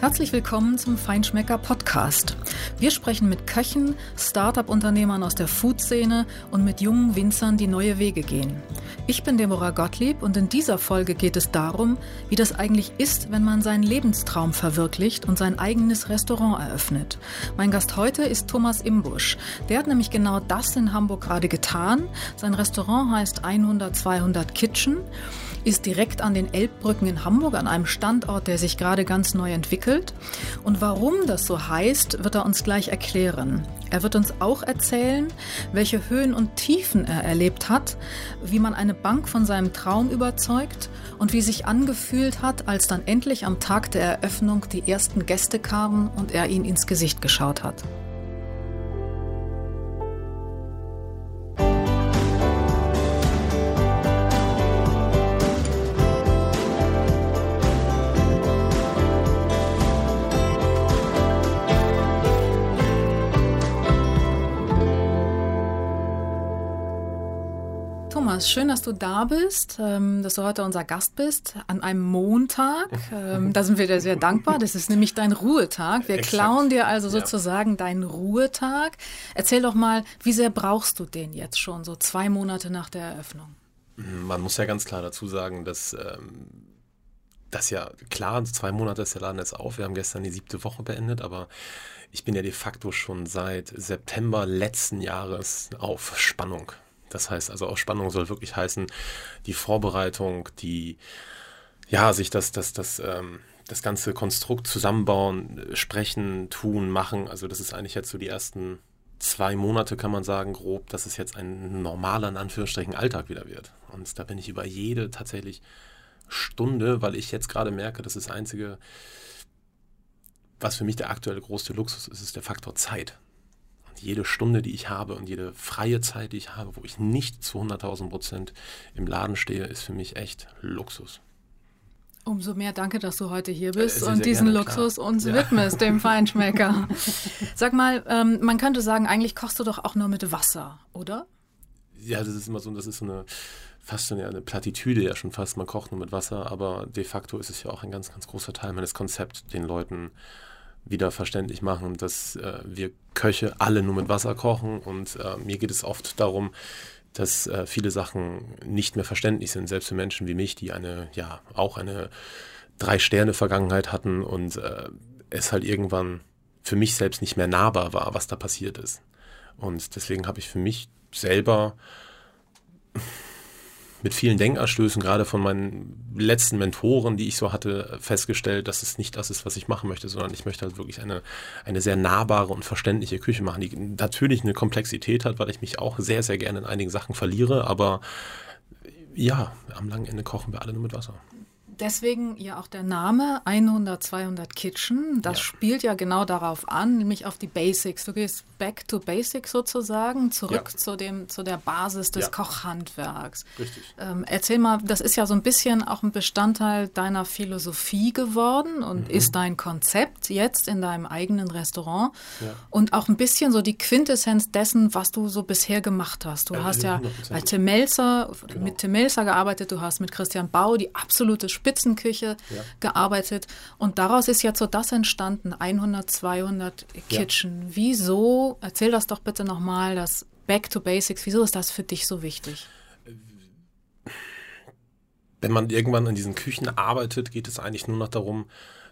Herzlich willkommen zum Feinschmecker Podcast. Wir sprechen mit Köchen, Start-up-Unternehmern aus der Food-Szene und mit jungen Winzern, die neue Wege gehen. Ich bin Deborah Gottlieb und in dieser Folge geht es darum, wie das eigentlich ist, wenn man seinen Lebenstraum verwirklicht und sein eigenes Restaurant eröffnet. Mein Gast heute ist Thomas Imbusch. Der hat nämlich genau das in Hamburg gerade getan. Sein Restaurant heißt 100 200 Kitchen ist direkt an den Elbbrücken in Hamburg, an einem Standort, der sich gerade ganz neu entwickelt. Und warum das so heißt, wird er uns gleich erklären. Er wird uns auch erzählen, welche Höhen und Tiefen er erlebt hat, wie man eine Bank von seinem Traum überzeugt und wie sich angefühlt hat, als dann endlich am Tag der Eröffnung die ersten Gäste kamen und er ihnen ins Gesicht geschaut hat. Thomas, schön, dass du da bist, ähm, dass du heute unser Gast bist an einem Montag. Ähm, da sind wir dir sehr dankbar. Das ist nämlich dein Ruhetag. Wir Exakt. klauen dir also sozusagen ja. deinen Ruhetag. Erzähl doch mal, wie sehr brauchst du den jetzt schon, so zwei Monate nach der Eröffnung? Man muss ja ganz klar dazu sagen, dass ähm, das ja klar, zwei Monate ist der Laden jetzt auf. Wir haben gestern die siebte Woche beendet, aber ich bin ja de facto schon seit September letzten Jahres auf Spannung. Das heißt also, auch Spannung soll wirklich heißen, die Vorbereitung, die, ja, sich das, das, das, ähm, das ganze Konstrukt zusammenbauen, sprechen, tun, machen. Also das ist eigentlich jetzt so die ersten zwei Monate, kann man sagen, grob, dass es jetzt ein normaler, in Anführungsstrichen, Alltag wieder wird. Und da bin ich über jede tatsächlich Stunde, weil ich jetzt gerade merke, dass das Einzige, was für mich der aktuelle größte Luxus ist, ist der Faktor Zeit jede Stunde, die ich habe und jede freie Zeit, die ich habe, wo ich nicht zu 100.000 Prozent im Laden stehe, ist für mich echt Luxus. Umso mehr danke, dass du heute hier bist äh, sehr, und diesen gerne, Luxus klar. uns ja. widmest, dem Feinschmecker. Sag mal, ähm, man könnte sagen, eigentlich kochst du doch auch nur mit Wasser, oder? Ja, das ist immer so, das ist so eine fast schon eine Plattitüde ja schon fast, man kocht nur mit Wasser, aber de facto ist es ja auch ein ganz, ganz großer Teil meines Konzepts, den Leuten wieder verständlich machen, dass äh, wir Köche alle nur mit Wasser kochen und äh, mir geht es oft darum, dass äh, viele Sachen nicht mehr verständlich sind, selbst für Menschen wie mich, die eine, ja, auch eine Drei-Sterne-Vergangenheit hatten und äh, es halt irgendwann für mich selbst nicht mehr nahbar war, was da passiert ist. Und deswegen habe ich für mich selber mit vielen Denkanstößen, gerade von meinen letzten Mentoren, die ich so hatte, festgestellt, dass es nicht das ist, was ich machen möchte, sondern ich möchte halt wirklich eine, eine sehr nahbare und verständliche Küche machen, die natürlich eine Komplexität hat, weil ich mich auch sehr, sehr gerne in einigen Sachen verliere, aber ja, am langen Ende kochen wir alle nur mit Wasser. Deswegen ja auch der Name 100, 200 Kitchen. Das ja. spielt ja genau darauf an, nämlich auf die Basics. Du gehst back to basics sozusagen, zurück ja. zu, dem, zu der Basis des ja. Kochhandwerks. Richtig. Ähm, erzähl mal, das ist ja so ein bisschen auch ein Bestandteil deiner Philosophie geworden und mhm. ist dein Konzept jetzt in deinem eigenen Restaurant und auch ein bisschen so die Quintessenz dessen, was du so bisher gemacht hast. Du äh, hast ja bei Tim Melzer, genau. mit Tim Melzer gearbeitet, du hast mit Christian Bau die absolute Spitze Spitzenküche ja. gearbeitet. Und daraus ist jetzt so das entstanden, 100, 200 Kitchen. Ja. Wieso, erzähl das doch bitte nochmal, das Back to Basics, wieso ist das für dich so wichtig? Wenn man irgendwann in diesen Küchen arbeitet, geht es eigentlich nur noch darum,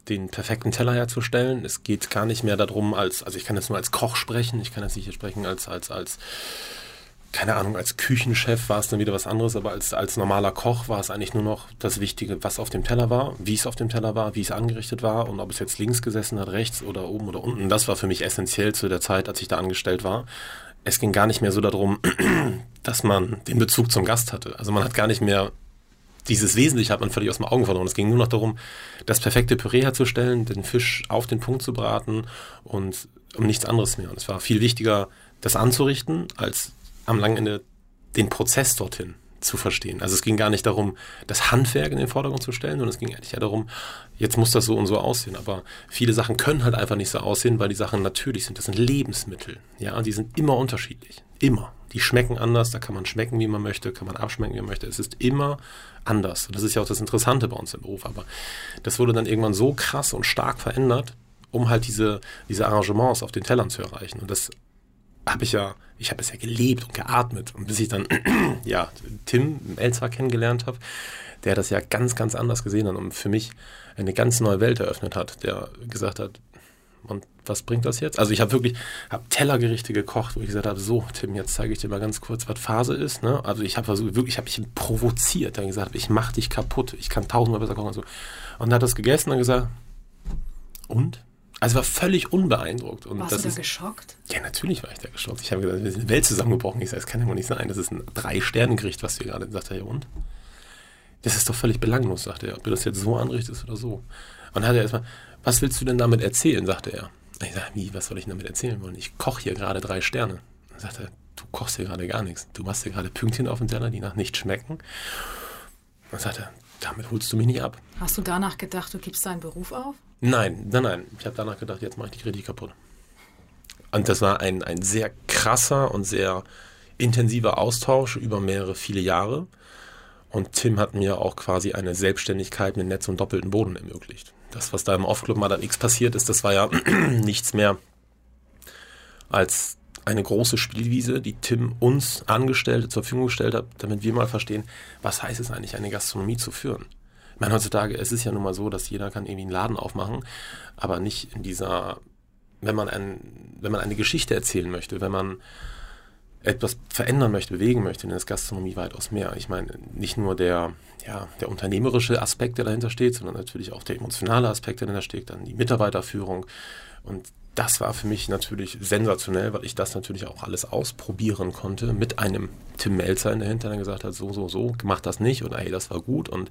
den perfekten Teller herzustellen. Es geht gar nicht mehr darum, als, also ich kann jetzt nur als Koch sprechen, ich kann jetzt nicht hier sprechen als, als, als keine Ahnung, als Küchenchef war es dann wieder was anderes, aber als, als normaler Koch war es eigentlich nur noch das Wichtige, was auf dem Teller war, wie es auf dem Teller war, wie es angerichtet war und ob es jetzt links gesessen hat, rechts oder oben oder unten. Das war für mich essentiell zu der Zeit, als ich da angestellt war. Es ging gar nicht mehr so darum, dass man den Bezug zum Gast hatte. Also man hat gar nicht mehr dieses Wesentliche hat man völlig aus den Augen verloren. Es ging nur noch darum, das perfekte Püree herzustellen, den Fisch auf den Punkt zu braten und um nichts anderes mehr. Und es war viel wichtiger, das anzurichten, als am langen Ende den Prozess dorthin zu verstehen. Also es ging gar nicht darum, das Handwerk in den Vordergrund zu stellen, sondern es ging eigentlich ja darum, jetzt muss das so und so aussehen. Aber viele Sachen können halt einfach nicht so aussehen, weil die Sachen natürlich sind. Das sind Lebensmittel. Ja, die sind immer unterschiedlich. Immer. Die schmecken anders, da kann man schmecken, wie man möchte, kann man abschmecken, wie man möchte. Es ist immer anders. Und das ist ja auch das Interessante bei uns im Beruf. Aber das wurde dann irgendwann so krass und stark verändert, um halt diese, diese Arrangements auf den Tellern zu erreichen. Und das habe ich ja, ich habe es ja gelebt und geatmet. Und bis ich dann, ja, Tim Elzar kennengelernt habe, der das ja ganz, ganz anders gesehen hat und für mich eine ganz neue Welt eröffnet hat, der gesagt hat, und was bringt das jetzt? Also ich habe wirklich, habe Tellergerichte gekocht, wo ich gesagt habe, so Tim, jetzt zeige ich dir mal ganz kurz, was Phase ist. Ne? Also ich habe versucht, wirklich, habe ich ihn provoziert, dann gesagt, ich mache dich kaputt, ich kann tausendmal besser kochen und so. Und dann hat das gegessen und gesagt, und? Also war völlig unbeeindruckt. Und Warst das du da ist, geschockt? Ja, natürlich war ich da geschockt. Ich habe gesagt, wir sind eine Welt zusammengebrochen. Ich sage, das kann ja wohl nicht sein. Das ist ein Drei-Sterne-Gericht, was hier gerade sagt. Er, ja, und? Das ist doch völlig belanglos, sagte er, ob du das jetzt so anrichtest oder so. Und dann hat er erstmal, was willst du denn damit erzählen, sagte er. Ich sage, wie, was soll ich damit erzählen wollen? Ich koche hier gerade drei Sterne. Dann sagte er, du kochst hier gerade gar nichts. Du machst hier gerade Pünktchen auf den Teller, die nach nichts schmecken. Dann sagte er, damit holst du mich nicht ab. Hast du danach gedacht, du gibst deinen Beruf auf? Nein, nein, nein. Ich habe danach gedacht, jetzt mache ich die richtig kaputt. Und das war ein, ein sehr krasser und sehr intensiver Austausch über mehrere, viele Jahre. Und Tim hat mir auch quasi eine Selbstständigkeit mit Netz und doppelten Boden ermöglicht. Das, was da im Off-Club Madame X passiert ist, das war ja nichts mehr als eine große Spielwiese, die Tim uns Angestellte zur Verfügung gestellt hat, damit wir mal verstehen, was heißt es eigentlich, eine Gastronomie zu führen. Ich meine, heutzutage, es ist ja nun mal so, dass jeder kann irgendwie einen Laden aufmachen, aber nicht in dieser, wenn man, ein, wenn man eine Geschichte erzählen möchte, wenn man etwas verändern möchte, bewegen möchte, dann ist Gastronomie weitaus mehr. Ich meine, nicht nur der, ja, der unternehmerische Aspekt, der dahinter steht, sondern natürlich auch der emotionale Aspekt, der dahinter steht, dann die Mitarbeiterführung. Und das war für mich natürlich sensationell, weil ich das natürlich auch alles ausprobieren konnte mit einem Tim Melzer in der Hinter, der gesagt hat, so, so, so, mach das nicht oder hey, das war gut und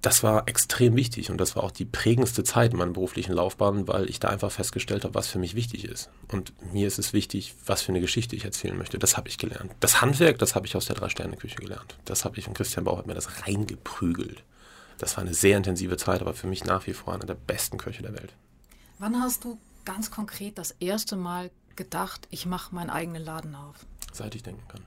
das war extrem wichtig und das war auch die prägendste Zeit in meiner beruflichen Laufbahn, weil ich da einfach festgestellt habe, was für mich wichtig ist. Und mir ist es wichtig, was für eine Geschichte ich erzählen möchte. Das habe ich gelernt. Das Handwerk, das habe ich aus der Drei-Sterne-Küche gelernt. Das habe ich von Christian Bauer hat mir das reingeprügelt. Das war eine sehr intensive Zeit, aber für mich nach wie vor einer der besten Köche der Welt. Wann hast du ganz konkret das erste Mal gedacht, ich mache meinen eigenen Laden auf? Seit ich denken kann.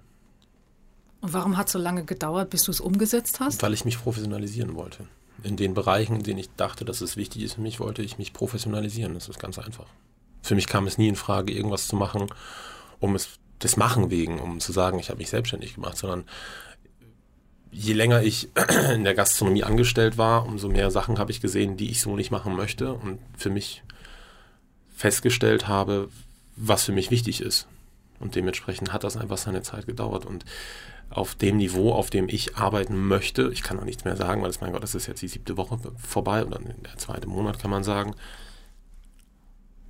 Und warum hat es so lange gedauert, bis du es umgesetzt hast? Weil ich mich professionalisieren wollte. In den Bereichen, in denen ich dachte, dass es wichtig ist für mich, wollte ich mich professionalisieren. Das ist ganz einfach. Für mich kam es nie in Frage, irgendwas zu machen, um es des Machen wegen, um zu sagen, ich habe mich selbstständig gemacht, sondern je länger ich in der Gastronomie angestellt war, umso mehr Sachen habe ich gesehen, die ich so nicht machen möchte und für mich festgestellt habe, was für mich wichtig ist. Und dementsprechend hat das einfach seine Zeit gedauert. Und auf dem Niveau, auf dem ich arbeiten möchte, ich kann noch nichts mehr sagen, weil es, mein Gott, das ist jetzt die siebte Woche vorbei oder der zweite Monat, kann man sagen.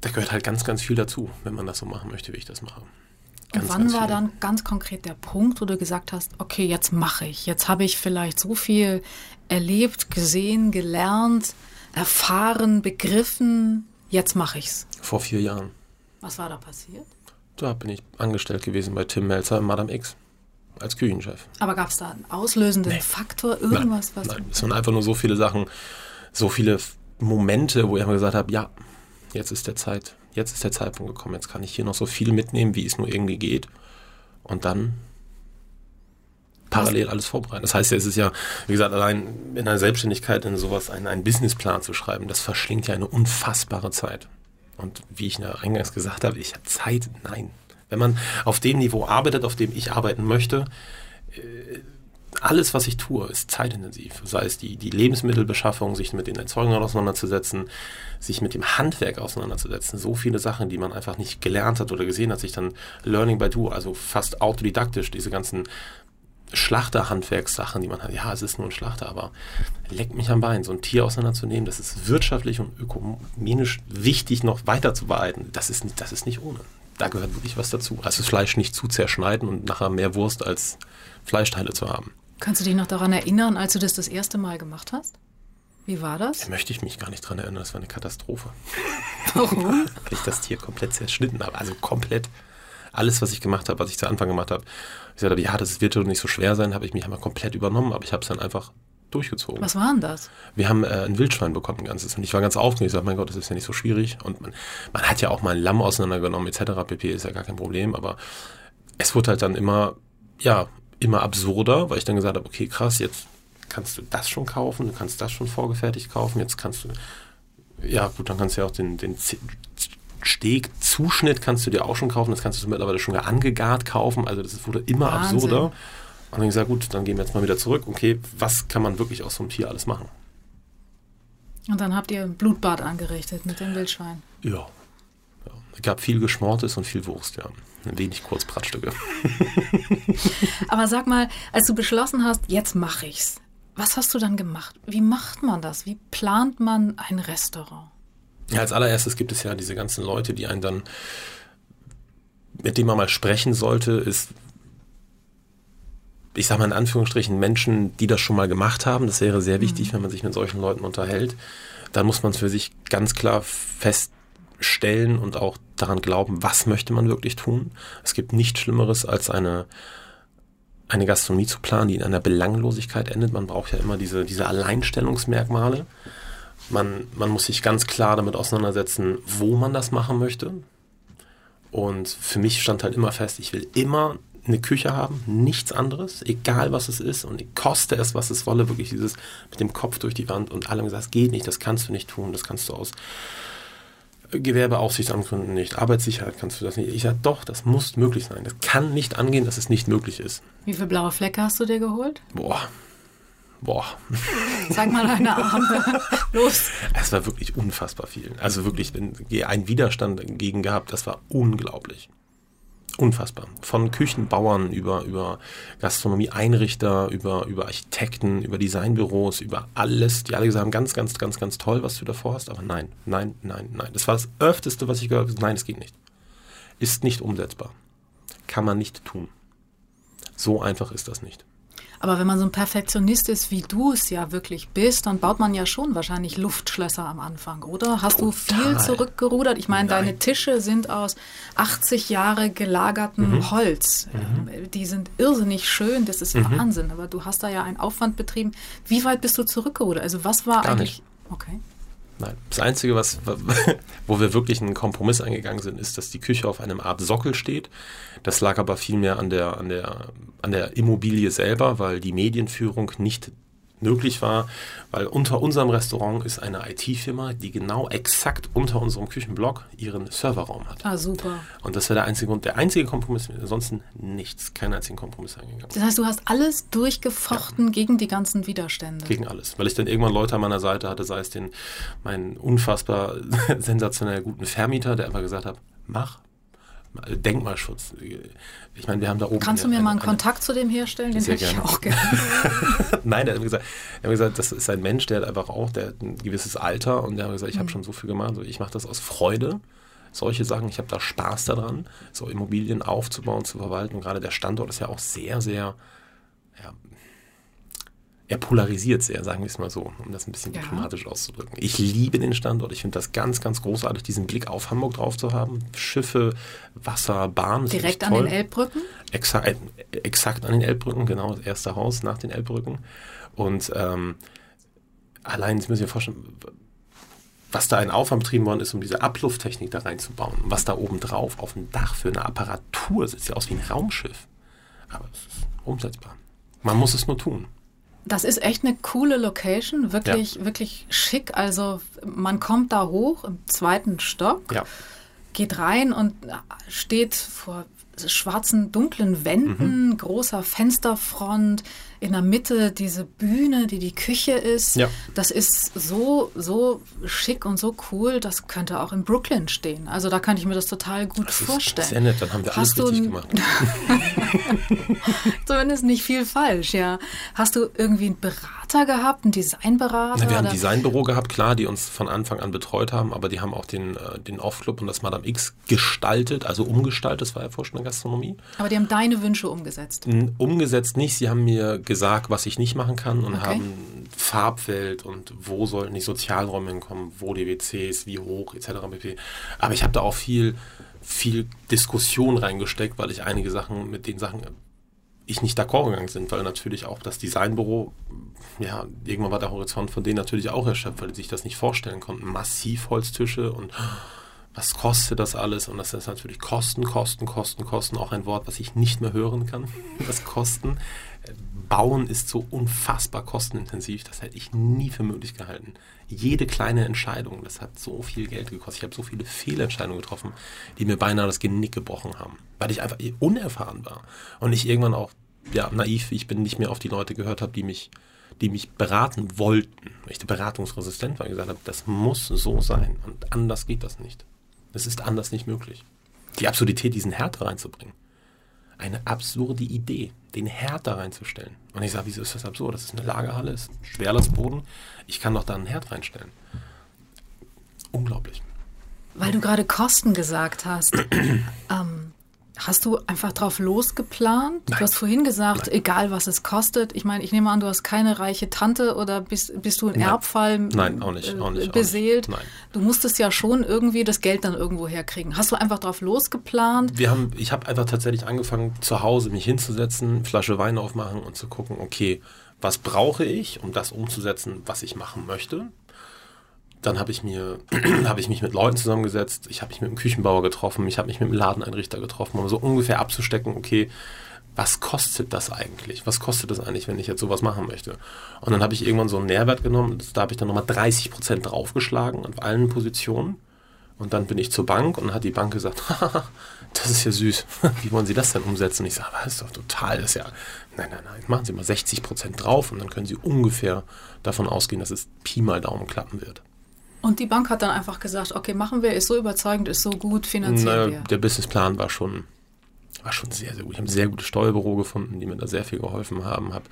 Da gehört halt ganz, ganz viel dazu, wenn man das so machen möchte, wie ich das mache. Ganz, Und wann war dann ganz konkret der Punkt, wo du gesagt hast, okay, jetzt mache ich. Jetzt habe ich vielleicht so viel erlebt, gesehen, gelernt, erfahren, begriffen. Jetzt mache ich's. Vor vier Jahren. Was war da passiert? Da bin ich angestellt gewesen bei Tim Melzer und Madame X als Küchenchef. Aber gab es da einen auslösenden nee. Faktor, irgendwas? Nein, was nein, es waren einfach nur so viele Sachen, so viele Momente, wo ich einfach gesagt habe, ja, jetzt ist der Zeit, jetzt ist der Zeitpunkt gekommen, jetzt kann ich hier noch so viel mitnehmen, wie es nur irgendwie geht. Und dann parallel alles vorbereiten. Das heißt ja, es ist ja, wie gesagt, allein in einer Selbstständigkeit in sowas einen, einen Businessplan zu schreiben, das verschlingt ja eine unfassbare Zeit. Und wie ich eingangs gesagt habe, ich habe Zeit, nein, wenn man auf dem Niveau arbeitet, auf dem ich arbeiten möchte, äh, alles, was ich tue, ist zeitintensiv. Sei es die, die Lebensmittelbeschaffung, sich mit den Erzeugungen auseinanderzusetzen, sich mit dem Handwerk auseinanderzusetzen. So viele Sachen, die man einfach nicht gelernt hat oder gesehen hat, sich dann Learning by Do, also fast autodidaktisch, diese ganzen Schlachterhandwerkssachen, die man hat. Ja, es ist nur ein Schlachter, aber leckt mich am Bein, so ein Tier auseinanderzunehmen, das ist wirtschaftlich und ökonomisch wichtig noch weiter zu behalten. Das ist, das ist nicht ohne da gehört wirklich was dazu. Also das Fleisch nicht zu zerschneiden und nachher mehr Wurst als Fleischteile zu haben. Kannst du dich noch daran erinnern, als du das das erste Mal gemacht hast? Wie war das? Da möchte ich mich gar nicht daran erinnern, das war eine Katastrophe. Warum? Weil ich das Tier komplett zerschnitten habe, also komplett. alles, was ich gemacht habe, was ich zu Anfang gemacht habe, ich gesagt habe, ja, das wird nicht so schwer sein, habe ich mich einmal komplett übernommen, aber ich habe es dann einfach durchgezogen. Was war denn das? Wir haben äh, ein Wildschwein bekommen, ein ganzes. Und ich war ganz aufgeregt. Ich sagte, mein Gott, das ist ja nicht so schwierig. Und man, man hat ja auch mal ein Lamm auseinandergenommen, etc. pp. ist ja gar kein Problem. Aber es wurde halt dann immer, ja, immer absurder, weil ich dann gesagt habe, okay, krass, jetzt kannst du das schon kaufen, du kannst das schon vorgefertigt kaufen, jetzt kannst du, ja gut, dann kannst du ja auch den, den Steg-Zuschnitt kannst du dir auch schon kaufen, das kannst du mittlerweile schon angegart kaufen, also das wurde immer Wahnsinn. absurder. Und dann gesagt, gut, dann gehen wir jetzt mal wieder zurück, okay, was kann man wirklich aus so einem Tier alles machen? Und dann habt ihr ein Blutbad angerichtet mit dem Wildschwein. Ja. ja. Es gab viel Geschmortes und viel Wurst, ja. Ein wenig Kurzbratstücke. Aber sag mal, als du beschlossen hast, jetzt mache ich's, was hast du dann gemacht? Wie macht man das? Wie plant man ein Restaurant? Ja, als allererstes gibt es ja diese ganzen Leute, die einen dann, mit denen man mal sprechen sollte, ist, ich sage mal in Anführungsstrichen, Menschen, die das schon mal gemacht haben. Das wäre sehr wichtig, mhm. wenn man sich mit solchen Leuten unterhält. Dann muss man es für sich ganz klar feststellen und auch daran glauben, was möchte man wirklich tun. Es gibt nichts Schlimmeres als eine eine Gastronomie zu planen, die in einer Belanglosigkeit endet. Man braucht ja immer diese, diese Alleinstellungsmerkmale. Man, man muss sich ganz klar damit auseinandersetzen, wo man das machen möchte. Und für mich stand halt immer fest, ich will immer eine Küche haben, nichts anderes, egal was es ist und koste es, was es wolle, wirklich dieses mit dem Kopf durch die Wand und alle haben gesagt, das geht nicht, das kannst du nicht tun, das kannst du aus Gewerbeaufsichtsamtgründen nicht, Arbeitssicherheit kannst du das nicht. Ich sage, doch, das muss möglich sein. Das kann nicht angehen, dass es nicht möglich ist. Wie viele blaue Flecke hast du dir geholt? Boah. Boah. Sag mal deine Arme. Los. Es war wirklich unfassbar viel. Also wirklich ein Widerstand dagegen gehabt, das war unglaublich unfassbar. Von Küchenbauern über, über Gastronomieeinrichter, über, über Architekten, über Designbüros, über alles. Die alle gesagt haben, ganz, ganz, ganz, ganz toll, was du davor hast. Aber nein, nein, nein, nein. Das war das öfteste, was ich gehört habe. Nein, es geht nicht. Ist nicht umsetzbar. Kann man nicht tun. So einfach ist das nicht. Aber wenn man so ein Perfektionist ist, wie du es ja wirklich bist, dann baut man ja schon wahrscheinlich Luftschlösser am Anfang, oder? Hast Total. du viel zurückgerudert? Ich meine, deine Tische sind aus 80 Jahre gelagertem mhm. Holz. Mhm. Die sind irrsinnig schön, das ist mhm. Wahnsinn. Aber du hast da ja einen Aufwand betrieben. Wie weit bist du zurückgerudert? Also was war Gar eigentlich... Nicht. Okay. Nein, das Einzige, was, wo wir wirklich einen Kompromiss eingegangen sind, ist, dass die Küche auf einem Art Sockel steht. Das lag aber vielmehr an der, an der, an der Immobilie selber, weil die Medienführung nicht möglich war, weil unter unserem Restaurant ist eine IT-Firma, die genau exakt unter unserem Küchenblock ihren Serverraum hat. Ah, super. Und das war der einzige Grund, der einzige Kompromiss, ansonsten nichts, keinen einzigen Kompromiss eingegangen. Das heißt, du hast alles durchgefochten ja. gegen die ganzen Widerstände. Gegen alles, weil ich dann irgendwann Leute an meiner Seite hatte, sei es den, meinen unfassbar sensationell guten Vermieter, der einfach gesagt hat, mach, Denkmalschutz. Ich meine, wir haben da oben. Kannst du mir eine, mal einen Kontakt zu dem herstellen? Den hätte ich auch gerne. Nein, er hat, gesagt, er hat gesagt, das ist ein Mensch, der hat einfach auch der hat ein gewisses Alter und der hat gesagt, ich mhm. habe schon so viel gemacht, ich mache das aus Freude. Solche Sachen, ich habe da Spaß daran, so Immobilien aufzubauen, zu verwalten. Und gerade der Standort ist ja auch sehr, sehr ja, er polarisiert sehr, sagen wir es mal so, um das ein bisschen ja. diplomatisch auszudrücken. Ich liebe den Standort. Ich finde das ganz, ganz großartig, diesen Blick auf Hamburg drauf zu haben. Schiffe, Wasser, Bahn. Direkt an den Elbbrücken? Exakt, äh, exakt an den Elbbrücken, genau, das erste Haus nach den Elbbrücken. Und ähm, allein, das müssen wir vorstellen, was da ein Aufwand betrieben worden ist, um diese Ablufttechnik da reinzubauen. Was da oben drauf auf dem Dach für eine Apparatur sitzt, ja aus wie ein Raumschiff. Aber es ist umsetzbar. Man muss es nur tun. Das ist echt eine coole Location, wirklich, ja. wirklich schick. Also man kommt da hoch im zweiten Stock, ja. geht rein und steht vor schwarzen, dunklen Wänden, mhm. großer Fensterfront, in der Mitte diese Bühne, die die Küche ist. Ja. Das ist so, so schick und so cool, das könnte auch in Brooklyn stehen. Also da kann ich mir das total gut das vorstellen. Ist sehr nett, dann haben wir Hast alles richtig gemacht. Zumindest nicht viel falsch, ja. Hast du irgendwie einen Berater gehabt, einen Designberater? Na, wir haben ein Designbüro gehabt, klar, die uns von Anfang an betreut haben, aber die haben auch den, äh, den Off-Club und das Madame X gestaltet, also umgestaltet, das war ja vorher schon eine Gastronomie. Aber die haben deine Wünsche umgesetzt? Umgesetzt nicht, sie haben mir gesagt, was ich nicht machen kann und okay. haben Farbwelt und wo sollten die Sozialräume hinkommen, wo die WCs, wie hoch etc. Aber ich habe da auch viel viel Diskussion reingesteckt, weil ich einige Sachen mit den Sachen ich nicht d'accord gegangen sind, weil natürlich auch das Designbüro, ja, irgendwann war der Horizont von denen natürlich auch erschöpft, weil die sich das nicht vorstellen konnten. Massiv Holztische und was kostet das alles? Und das ist natürlich Kosten, Kosten, Kosten, Kosten, auch ein Wort, was ich nicht mehr hören kann. Das Kosten. Bauen ist so unfassbar kostenintensiv, das hätte ich nie für möglich gehalten. Jede kleine Entscheidung, das hat so viel Geld gekostet. Ich habe so viele Fehlentscheidungen getroffen, die mir beinahe das Genick gebrochen haben, weil ich einfach unerfahren war. Und ich irgendwann auch, ja, naiv, ich bin, nicht mehr auf die Leute gehört habe, die mich, die mich beraten wollten. Ich beratungsresistent war und gesagt habe, das muss so sein und anders geht das nicht. Es ist anders nicht möglich. Die Absurdität, diesen Herd reinzubringen. Eine absurde Idee, den Herd da reinzustellen. Und ich sage, wieso ist das absurd? Das ist eine Lagerhalle, ist ein Schwerlastboden. Ich kann doch da einen Herd reinstellen. Unglaublich. Weil du gerade Kosten gesagt hast. ähm, Hast du einfach drauf losgeplant? Nein. Du hast vorhin gesagt, Nein. egal was es kostet. Ich meine, ich nehme an, du hast keine reiche Tante oder bist, bist du ein Nein. Erbfall Nein, auch nicht, auch nicht, beseelt? Auch nicht. Du musstest ja schon irgendwie das Geld dann irgendwo herkriegen. Hast du einfach drauf losgeplant? Wir haben, ich habe einfach tatsächlich angefangen, zu Hause mich hinzusetzen, Flasche Wein aufmachen und zu gucken, okay, was brauche ich, um das umzusetzen, was ich machen möchte? Dann habe ich habe ich mich mit Leuten zusammengesetzt, ich habe mich mit einem Küchenbauer getroffen, ich habe mich mit einem Ladeneinrichter getroffen, um so ungefähr abzustecken, okay, was kostet das eigentlich? Was kostet das eigentlich, wenn ich jetzt sowas machen möchte? Und dann habe ich irgendwann so einen Nährwert genommen, da habe ich dann nochmal 30 Prozent draufgeschlagen auf allen Positionen. Und dann bin ich zur Bank und hat die Bank gesagt, das ist ja süß. Wie wollen Sie das denn umsetzen? Und ich sage, das ist doch total, das ist ja, nein, nein, nein, machen Sie mal 60 Prozent drauf und dann können Sie ungefähr davon ausgehen, dass es Pi mal Daumen klappen wird. Und die Bank hat dann einfach gesagt, okay, machen wir, ist so überzeugend, ist so gut, finanzieren wir. Der Businessplan war schon, war schon sehr, sehr gut. Ich habe ein sehr gutes Steuerbüro gefunden, die mir da sehr viel geholfen haben. Habe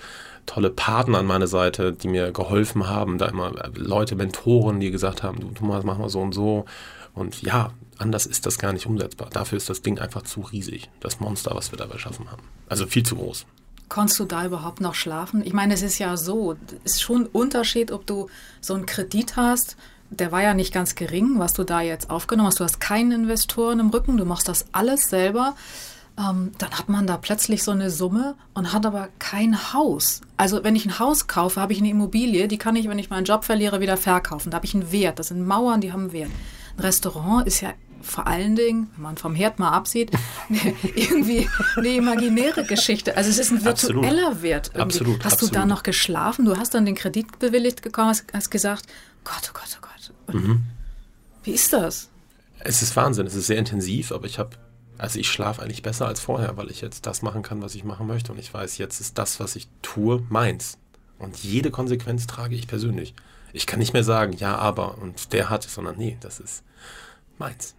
tolle Partner an meiner Seite, die mir geholfen haben. Da immer Leute, Mentoren, die gesagt haben, du Thomas, mach mal so und so. Und ja, anders ist das gar nicht umsetzbar. Dafür ist das Ding einfach zu riesig, das Monster, was wir dabei schaffen haben. Also viel zu groß. Konntest du da überhaupt noch schlafen? Ich meine, es ist ja so, es ist schon ein Unterschied, ob du so einen Kredit hast der war ja nicht ganz gering, was du da jetzt aufgenommen hast. Du hast keinen Investoren im Rücken, du machst das alles selber. Ähm, dann hat man da plötzlich so eine Summe und hat aber kein Haus. Also wenn ich ein Haus kaufe, habe ich eine Immobilie, die kann ich, wenn ich meinen Job verliere, wieder verkaufen. Da habe ich einen Wert. Das sind Mauern, die haben einen Wert. Ein Restaurant ist ja vor allen Dingen, wenn man vom Herd mal absieht, irgendwie eine imaginäre Geschichte. Also es ist ein virtueller absolut. Wert. Irgendwie. Absolut. Hast absolut. du da noch geschlafen? Du hast dann den Kredit bewilligt gekommen, hast, hast gesagt, Gott, oh Gott, oh Gott. Mhm. Wie ist das? Es ist Wahnsinn, es ist sehr intensiv, aber ich habe, also ich schlafe eigentlich besser als vorher, weil ich jetzt das machen kann, was ich machen möchte. Und ich weiß, jetzt ist das, was ich tue, meins. Und jede Konsequenz trage ich persönlich. Ich kann nicht mehr sagen, ja, aber und der hat, sondern nee, das ist meins.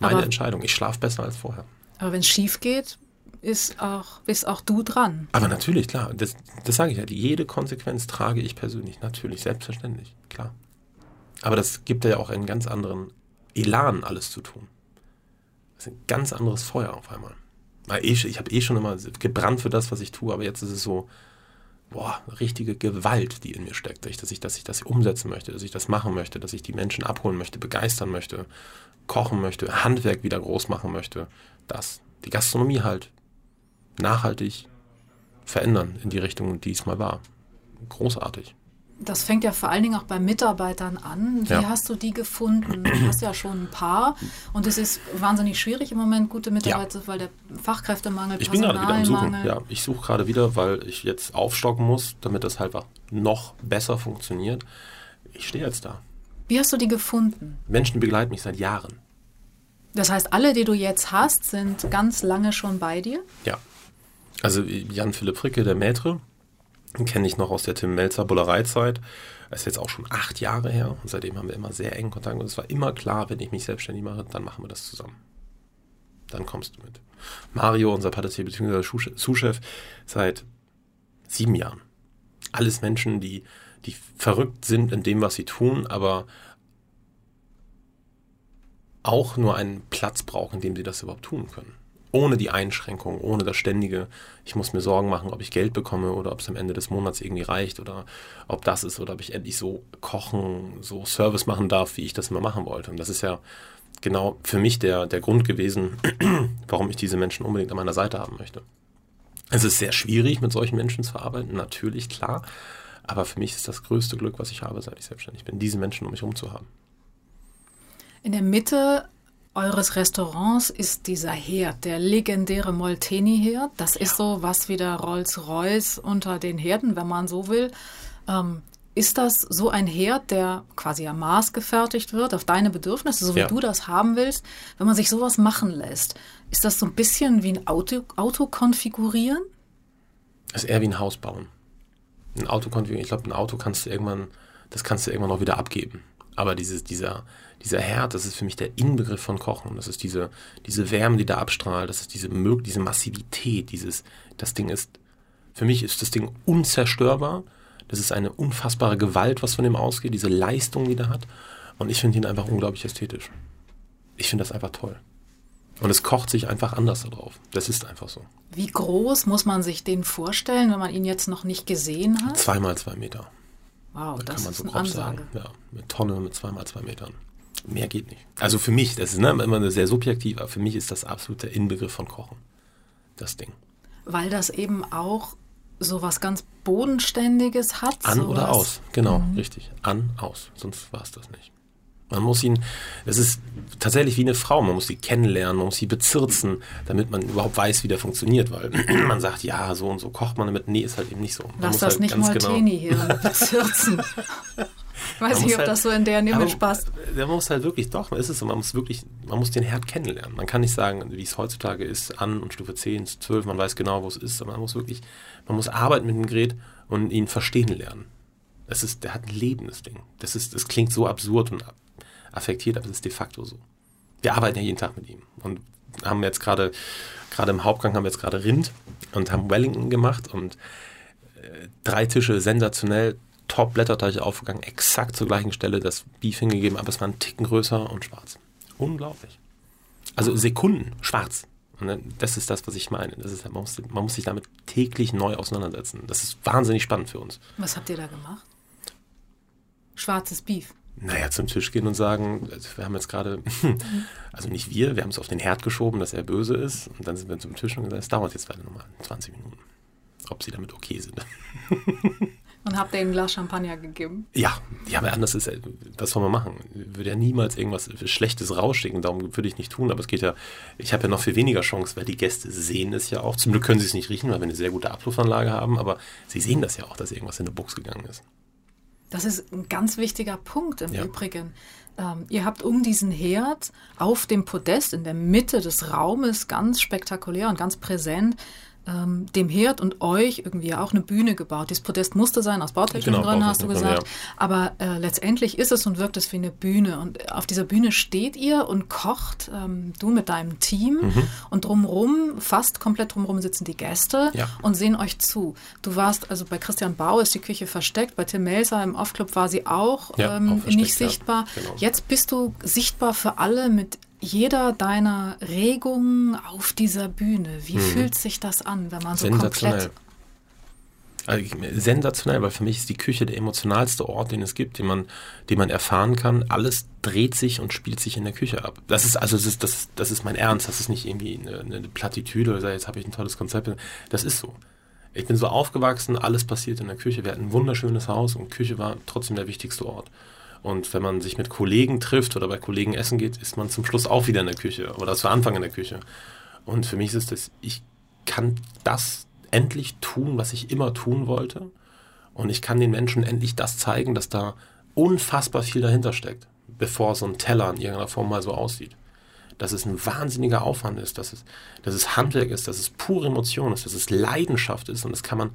Meine aber, Entscheidung. Ich schlafe besser als vorher. Aber wenn es schief geht, ist auch, bist auch du dran. Aber natürlich, klar. Das, das sage ich ja. Jede Konsequenz trage ich persönlich. Natürlich, selbstverständlich. Klar. Aber das gibt ja auch einen ganz anderen Elan, alles zu tun. Das ist ein ganz anderes Feuer auf einmal. Eh ich habe eh schon immer gebrannt für das, was ich tue, aber jetzt ist es so, boah, richtige Gewalt, die in mir steckt, dass ich, dass ich das umsetzen möchte, dass ich das machen möchte, dass ich die Menschen abholen möchte, begeistern möchte, kochen möchte, Handwerk wieder groß machen möchte. Das, die Gastronomie halt nachhaltig verändern in die Richtung, die es mal war. Großartig. Das fängt ja vor allen Dingen auch bei Mitarbeitern an. Wie ja. hast du die gefunden? Du hast ja schon ein paar und es ist wahnsinnig schwierig im Moment, gute Mitarbeiter, ja. weil der Fachkräftemangel, Ich bin gerade wieder am Suchen. Ja, ich suche gerade wieder, weil ich jetzt aufstocken muss, damit das halt noch besser funktioniert. Ich stehe jetzt da. Wie hast du die gefunden? Menschen begleiten mich seit Jahren. Das heißt, alle, die du jetzt hast, sind ganz lange schon bei dir? Ja. Also Jan Philipp Fricke, der Maitre, kenne ich noch aus der Tim Melzer Bullereizeit. Das ist jetzt auch schon acht Jahre her und seitdem haben wir immer sehr engen Kontakt. Und es war immer klar, wenn ich mich selbstständig mache, dann machen wir das zusammen. Dann kommst du mit. Mario, unser Patissier bzw. Sous-Chef, seit sieben Jahren. Alles Menschen, die, die verrückt sind in dem, was sie tun, aber auch nur einen Platz brauchen, in dem sie das überhaupt tun können ohne die Einschränkung, ohne das ständige, ich muss mir Sorgen machen, ob ich Geld bekomme oder ob es am Ende des Monats irgendwie reicht oder ob das ist oder ob ich endlich so kochen, so Service machen darf, wie ich das immer machen wollte. Und das ist ja genau für mich der, der Grund gewesen, warum ich diese Menschen unbedingt an meiner Seite haben möchte. Es ist sehr schwierig, mit solchen Menschen zu arbeiten, natürlich, klar. Aber für mich ist das größte Glück, was ich habe, seit ich selbstständig bin, diese Menschen um mich herum zu haben. In der Mitte eures Restaurants ist dieser Herd, der legendäre Molteni-Herd. Das ja. ist so was wie der Rolls-Royce unter den Herden, wenn man so will. Ähm, ist das so ein Herd, der quasi am Maß gefertigt wird, auf deine Bedürfnisse, so wie ja. du das haben willst? Wenn man sich sowas machen lässt, ist das so ein bisschen wie ein Auto, Auto konfigurieren? Das ist eher wie ein Haus bauen. Ein Auto konfigurieren, ich glaube, ein Auto kannst du irgendwann, das kannst du irgendwann noch wieder abgeben. Aber dieses, dieser, dieser Herd, das ist für mich der Inbegriff von Kochen. Das ist diese, diese Wärme, die da abstrahlt, das ist diese, diese Massivität, dieses, das Ding ist, für mich ist das Ding unzerstörbar das ist eine unfassbare Gewalt, was von ihm ausgeht, diese Leistung, die er hat. Und ich finde ihn einfach unglaublich ästhetisch. Ich finde das einfach toll. Und es kocht sich einfach anders darauf. Das ist einfach so. Wie groß muss man sich den vorstellen, wenn man ihn jetzt noch nicht gesehen hat? Zweimal zwei Meter. Wow, das kann man ist so eine Ansage. Sagen. Ja, eine Tonne mit zweimal zwei Metern. Mehr geht nicht. Also für mich, das ist ne, immer sehr subjektiv, aber für mich ist das absolut der Inbegriff von Kochen. Das Ding. Weil das eben auch so was ganz Bodenständiges hat. An sowas. oder aus, genau, mhm. richtig. An, aus, sonst war es das nicht. Man muss ihn, es ist tatsächlich wie eine Frau, man muss sie kennenlernen, man muss sie bezirzen, damit man überhaupt weiß, wie der funktioniert, weil man sagt, ja, so und so kocht man damit. Nee, ist halt eben nicht so. Man Lass das halt nicht Molteni genau hier bezirzen. Ich weiß nicht, ob halt, das so in deren Image passt. Man muss halt wirklich, doch, ist es so, man muss wirklich, man muss den Herd kennenlernen. Man kann nicht sagen, wie es heutzutage ist, an und Stufe 10, 12, man weiß genau, wo es ist, aber man muss wirklich, man muss arbeiten mit dem Gerät und ihn verstehen lernen. Das ist, der hat ein Leben, das Ding. Das ist, das klingt so absurd und affektiert, aber es ist de facto so. Wir arbeiten ja jeden Tag mit ihm und haben jetzt gerade, gerade im Hauptgang haben wir jetzt gerade Rind und haben Wellington gemacht und äh, drei Tische sensationell, Top-Blätterteig aufgegangen, exakt zur gleichen Stelle das Beef hingegeben, aber es war ein Ticken größer und schwarz. Unglaublich. Also Sekunden, schwarz. Und das ist das, was ich meine. Das ist, man, muss, man muss sich damit täglich neu auseinandersetzen. Das ist wahnsinnig spannend für uns. Was habt ihr da gemacht? Schwarzes Beef. Naja, zum Tisch gehen und sagen, wir haben jetzt gerade, also nicht wir, wir haben es auf den Herd geschoben, dass er böse ist. Und dann sind wir zum Tisch und gesagt, es dauert jetzt weiter nochmal 20 Minuten. Ob sie damit okay sind. Und habt ihr ihm ein Glas Champagner gegeben? Ja, ja, aber anders ist, was soll man machen? Ich würde ja niemals irgendwas Schlechtes rausschicken, darum würde ich nicht tun, aber es geht ja, ich habe ja noch viel weniger Chance, weil die Gäste sehen es ja auch. Zum Glück können sie es nicht riechen, weil wir eine sehr gute Abflussanlage haben, aber sie sehen das ja auch, dass irgendwas in der Box gegangen ist. Das ist ein ganz wichtiger Punkt im ja. Übrigen. Ähm, ihr habt um diesen Herd auf dem Podest in der Mitte des Raumes ganz spektakulär und ganz präsent ähm, dem Herd und euch irgendwie auch eine Bühne gebaut. Dieses Podest musste sein, aus bautechnischen genau, Gründen hast du gesagt. Ja. Aber äh, letztendlich ist es und wirkt es wie eine Bühne. Und auf dieser Bühne steht ihr und kocht, ähm, du mit deinem Team. Mhm. Und drumherum, fast komplett drumherum sitzen die Gäste ja. und sehen euch zu. Du warst, also bei Christian Bau ist die Küche versteckt, bei Tim Melzer im Off-Club war sie auch, ja, ähm, auch nicht sichtbar. Genau. Jetzt bist du sichtbar für alle mit jeder deiner Regungen auf dieser Bühne. Wie hm. fühlt sich das an, wenn man so komplett also, sensationell, weil für mich ist die Küche der emotionalste Ort, den es gibt, den man, den man erfahren kann. Alles dreht sich und spielt sich in der Küche ab. Das ist also das ist, das, das ist mein Ernst. Das ist nicht irgendwie eine, eine Plattitüde oder jetzt habe ich ein tolles Konzept. Das ist so. Ich bin so aufgewachsen, alles passiert in der Küche. Wir hatten ein wunderschönes Haus und Küche war trotzdem der wichtigste Ort. Und wenn man sich mit Kollegen trifft oder bei Kollegen essen geht, ist man zum Schluss auch wieder in der Küche oder zu Anfang in der Küche. Und für mich ist es ich kann das endlich tun, was ich immer tun wollte. Und ich kann den Menschen endlich das zeigen, dass da unfassbar viel dahinter steckt, bevor so ein Teller in irgendeiner Form mal so aussieht. Dass es ein wahnsinniger Aufwand ist, dass es, dass es Handwerk ist, dass es pure Emotion ist, dass es Leidenschaft ist und das kann man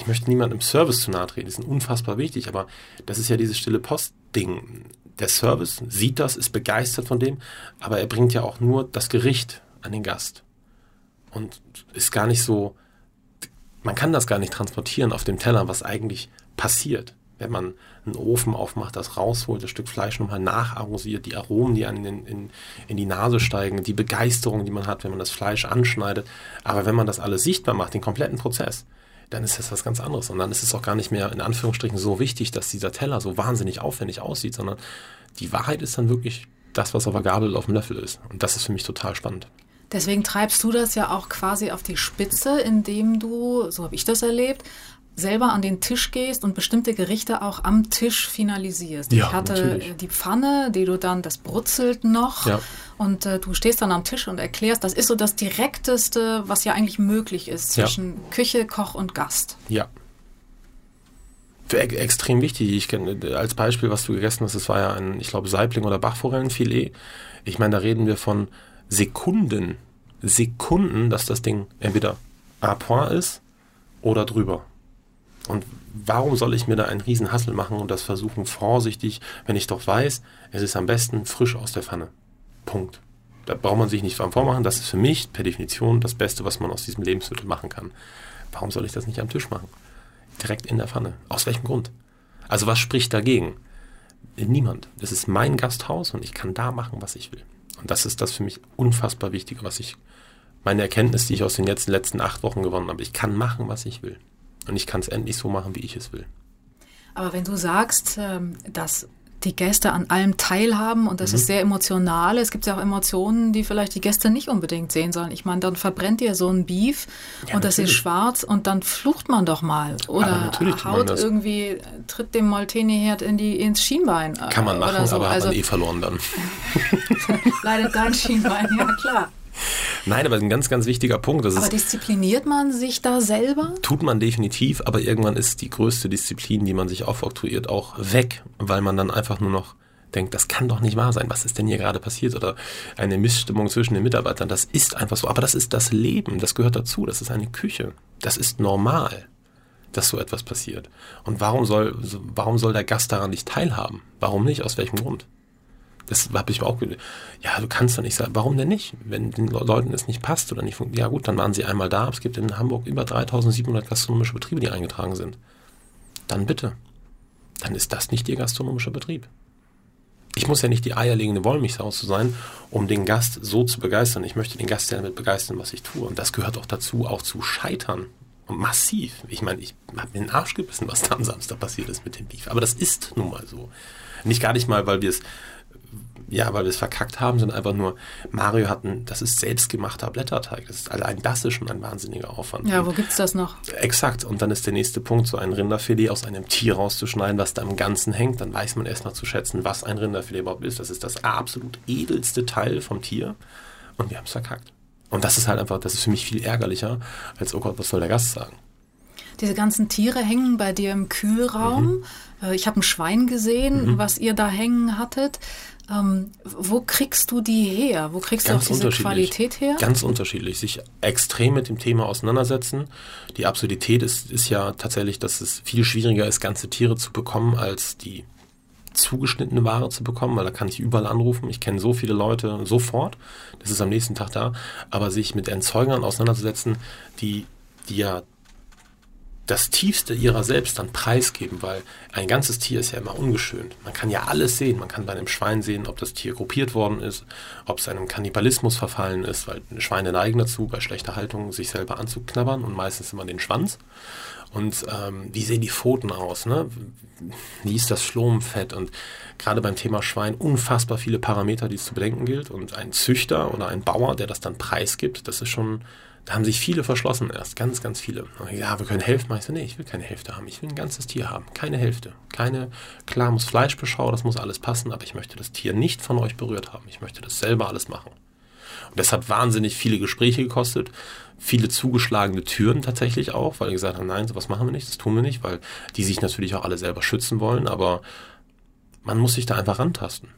ich möchte niemandem im Service zu nahe treten, das ist unfassbar wichtig, aber das ist ja dieses stille Post-Ding. Der Service sieht das, ist begeistert von dem, aber er bringt ja auch nur das Gericht an den Gast. Und ist gar nicht so, man kann das gar nicht transportieren auf dem Teller, was eigentlich passiert, wenn man einen Ofen aufmacht, das rausholt, das Stück Fleisch nochmal nacharrosiert, die Aromen, die an in, in, in die Nase steigen, die Begeisterung, die man hat, wenn man das Fleisch anschneidet. Aber wenn man das alles sichtbar macht, den kompletten Prozess, dann ist das was ganz anderes. Und dann ist es auch gar nicht mehr in Anführungsstrichen so wichtig, dass dieser Teller so wahnsinnig aufwendig aussieht, sondern die Wahrheit ist dann wirklich das, was auf der Gabel auf dem Löffel ist. Und das ist für mich total spannend. Deswegen treibst du das ja auch quasi auf die Spitze, indem du, so habe ich das erlebt, selber an den Tisch gehst und bestimmte Gerichte auch am Tisch finalisierst. Ja, ich hatte natürlich. die Pfanne, die du dann, das brutzelt noch ja. und äh, du stehst dann am Tisch und erklärst, das ist so das Direkteste, was ja eigentlich möglich ist zwischen ja. Küche, Koch und Gast. Ja. Extrem wichtig. Ich kenne als Beispiel, was du gegessen hast, das war ja ein, ich glaube, Saibling oder Bachforellenfilet. Ich meine, da reden wir von Sekunden, Sekunden, dass das Ding entweder à point ist oder drüber. Und warum soll ich mir da einen riesen Hassel machen und das versuchen vorsichtig, wenn ich doch weiß, es ist am besten frisch aus der Pfanne. Punkt. Da braucht man sich nicht vormachen. Das ist für mich per Definition das Beste, was man aus diesem Lebensmittel machen kann. Warum soll ich das nicht am Tisch machen? Direkt in der Pfanne. Aus welchem Grund? Also was spricht dagegen? Niemand. Es ist mein Gasthaus und ich kann da machen, was ich will. Und das ist das für mich unfassbar Wichtige, was ich, meine Erkenntnis, die ich aus den letzten acht Wochen gewonnen habe. Ich kann machen, was ich will. Und ich kann es endlich so machen, wie ich es will. Aber wenn du sagst, ähm, dass die Gäste an allem teilhaben und das mhm. ist sehr emotional. Es gibt ja auch Emotionen, die vielleicht die Gäste nicht unbedingt sehen sollen. Ich meine, dann verbrennt ihr so ein Beef ja, und das ist schwarz und dann flucht man doch mal oder haut irgendwie, tritt dem Molteni-Herd in die, ins Schienbein. Kann man machen, so. aber also, hat man eh verloren dann. Leidet dein Schienbein, ja klar. Nein, aber ein ganz, ganz wichtiger Punkt. aber diszipliniert man sich da selber? Tut man definitiv, aber irgendwann ist die größte Disziplin, die man sich aufoktroyiert, auch weg, weil man dann einfach nur noch denkt, das kann doch nicht wahr sein, was ist denn hier gerade passiert oder eine Missstimmung zwischen den Mitarbeitern, das ist einfach so, aber das ist das Leben, das gehört dazu, das ist eine Küche, das ist normal, dass so etwas passiert. Und warum soll, warum soll der Gast daran nicht teilhaben? Warum nicht? Aus welchem Grund? Das habe ich mir auch gedacht. Ja, du kannst doch nicht sagen, warum denn nicht? Wenn den Leuten es nicht passt oder nicht funktioniert. Ja gut, dann waren sie einmal da. Es gibt in Hamburg über 3700 gastronomische Betriebe, die eingetragen sind. Dann bitte. Dann ist das nicht ihr gastronomischer Betrieb. Ich muss ja nicht die eierlegende Wollmilchsau zu sein, um den Gast so zu begeistern. Ich möchte den Gast ja damit begeistern, was ich tue. Und das gehört auch dazu, auch zu scheitern. Massiv. Ich meine, ich habe mir den Arsch gebissen, was da am Samstag passiert ist mit dem Beef. Aber das ist nun mal so. Nicht gar nicht mal, weil wir es ja, weil wir es verkackt haben, sondern einfach nur, Mario hat ein, das ist selbstgemachter Blätterteig. Das ist allein das ist schon ein wahnsinniger Aufwand. Ja, wo gibt's das noch? Exakt. Und dann ist der nächste Punkt, so ein Rinderfilet aus einem Tier rauszuschneiden, was da im Ganzen hängt. Dann weiß man erstmal zu schätzen, was ein Rinderfilet überhaupt ist. Das ist das absolut edelste Teil vom Tier. Und wir haben es verkackt. Und das ist halt einfach, das ist für mich viel ärgerlicher, als, oh Gott, was soll der Gast sagen? Diese ganzen Tiere hängen bei dir im Kühlraum. Mhm. Äh, ich habe ein Schwein gesehen, mhm. was ihr da hängen hattet. Ähm, wo kriegst du die her? Wo kriegst Ganz du auch diese Qualität her? Ganz unterschiedlich. Sich extrem mit dem Thema auseinandersetzen. Die Absurdität ist, ist ja tatsächlich, dass es viel schwieriger ist, ganze Tiere zu bekommen, als die zugeschnittene Ware zu bekommen, weil da kann ich überall anrufen. Ich kenne so viele Leute sofort. Das ist am nächsten Tag da. Aber sich mit Erzeugern auseinanderzusetzen, die, die ja das Tiefste ihrer selbst dann preisgeben, weil ein ganzes Tier ist ja immer ungeschönt. Man kann ja alles sehen. Man kann bei einem Schwein sehen, ob das Tier gruppiert worden ist, ob es einem Kannibalismus verfallen ist, weil Schweine neigen dazu, bei schlechter Haltung sich selber anzuknabbern und meistens immer den Schwanz. Und ähm, wie sehen die Pfoten aus? Ne? Wie ist das Schlomenfett? Und gerade beim Thema Schwein unfassbar viele Parameter, die es zu bedenken gilt. Und ein Züchter oder ein Bauer, der das dann preisgibt, das ist schon da haben sich viele verschlossen erst, ganz, ganz viele. Ja, wir können helfen. Ich so, nee, ich will keine Hälfte haben. Ich will ein ganzes Tier haben. Keine Hälfte. Keine, klar muss Fleischbeschau, das muss alles passen, aber ich möchte das Tier nicht von euch berührt haben. Ich möchte das selber alles machen. Und das hat wahnsinnig viele Gespräche gekostet, viele zugeschlagene Türen tatsächlich auch, weil die gesagt haben, nein, sowas machen wir nicht, das tun wir nicht, weil die sich natürlich auch alle selber schützen wollen, aber man muss sich da einfach rantasten.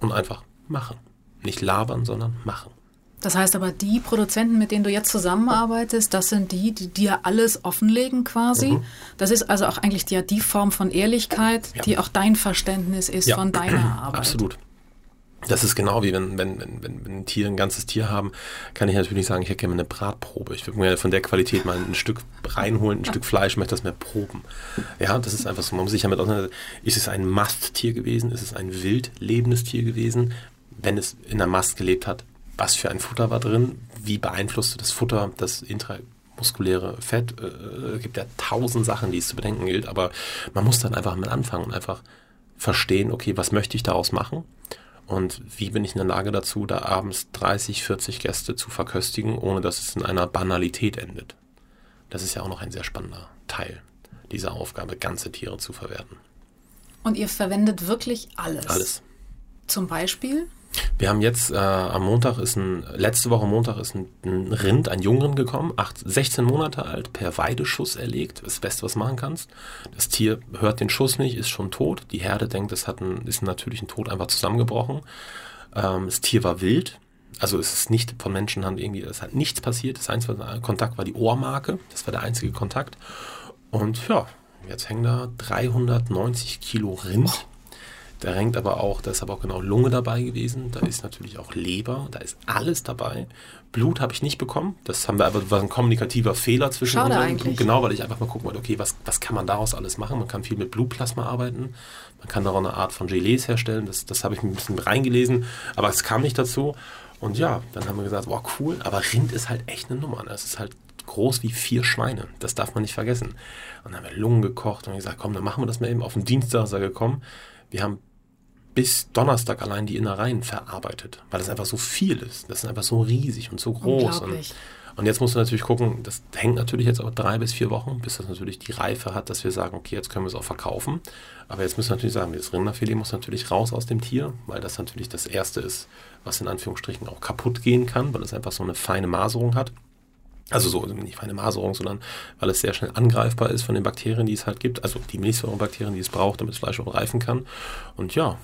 Und einfach machen. Nicht labern, sondern machen. Das heißt aber, die Produzenten, mit denen du jetzt zusammenarbeitest, das sind die, die dir alles offenlegen quasi. Mhm. Das ist also auch eigentlich die, die Form von Ehrlichkeit, ja. die auch dein Verständnis ist ja. von deiner Arbeit. Absolut. Das ist genau wie wenn, wenn, wenn, wenn, wenn ein Tier ein ganzes Tier haben, kann ich natürlich sagen, ich hätte gerne eine Bratprobe. Ich würde mir von der Qualität mal ein Stück reinholen, ein Stück Fleisch, möchte das mehr proben. Ja, das ist einfach so. Man muss sich damit auseinandersetzen. Ist es ein Masttier gewesen? Ist es ein wild lebendes Tier gewesen? Wenn es in der Mast gelebt hat, was für ein Futter war drin, wie beeinflusste das Futter das muskuläre Fett. Äh, gibt ja tausend Sachen, die es zu bedenken gilt, aber man muss dann einfach mal anfangen und einfach verstehen, okay, was möchte ich daraus machen? Und wie bin ich in der Lage dazu, da abends 30, 40 Gäste zu verköstigen, ohne dass es in einer Banalität endet? Das ist ja auch noch ein sehr spannender Teil dieser Aufgabe, ganze Tiere zu verwerten. Und ihr verwendet wirklich alles? Alles. Zum Beispiel? Wir haben jetzt äh, am Montag ist ein, letzte Woche Montag ist ein, ein Rind, ein Jungrind gekommen, acht, 16 Monate alt, per Weideschuss erlegt. Das, das Beste, was du machen kannst. Das Tier hört den Schuss nicht, ist schon tot. Die Herde denkt, es hat einen, ist natürlich ein Tod einfach zusammengebrochen. Ähm, das Tier war wild. Also es ist nicht von Menschenhand irgendwie, es hat nichts passiert. Das einzige Kontakt war die Ohrmarke. Das war der einzige Kontakt. Und ja, jetzt hängen da 390 Kilo Rind. Da hängt aber auch, da ist aber auch genau Lunge dabei gewesen, da ist natürlich auch Leber, da ist alles dabei. Blut habe ich nicht bekommen. Das haben wir aber war ein kommunikativer Fehler zwischen Schade eigentlich. Genau, weil ich einfach mal gucken wollte, okay, was, was kann man daraus alles machen? Man kann viel mit Blutplasma arbeiten, man kann daraus eine Art von Gelees herstellen, das, das habe ich mir ein bisschen reingelesen, aber es kam nicht dazu. Und ja, dann haben wir gesagt, wow, cool, aber Rind ist halt echt eine Nummer. Das ist halt groß wie vier Schweine. Das darf man nicht vergessen. Und dann haben wir Lungen gekocht und gesagt, komm, dann machen wir das mal eben. Auf den Dienstag ist er gekommen. Wir haben bis Donnerstag allein die Innereien verarbeitet, weil das einfach so viel ist. Das ist einfach so riesig und so groß. Und, und, jetzt musst du natürlich gucken, das hängt natürlich jetzt auch drei bis vier Wochen, bis das natürlich die Reife hat, dass wir sagen, okay, jetzt können wir es auch verkaufen. Aber jetzt müssen wir natürlich sagen, das Rinderfilet muss natürlich raus aus dem Tier, weil das natürlich das Erste ist, was in Anführungsstrichen auch kaputt gehen kann, weil es einfach so eine feine Maserung hat. Also so, nicht feine Maserung, sondern weil es sehr schnell angreifbar ist von den Bakterien, die es halt gibt. Also die Milchsäurebakterien, die es braucht, damit das Fleisch auch reifen kann. Und ja,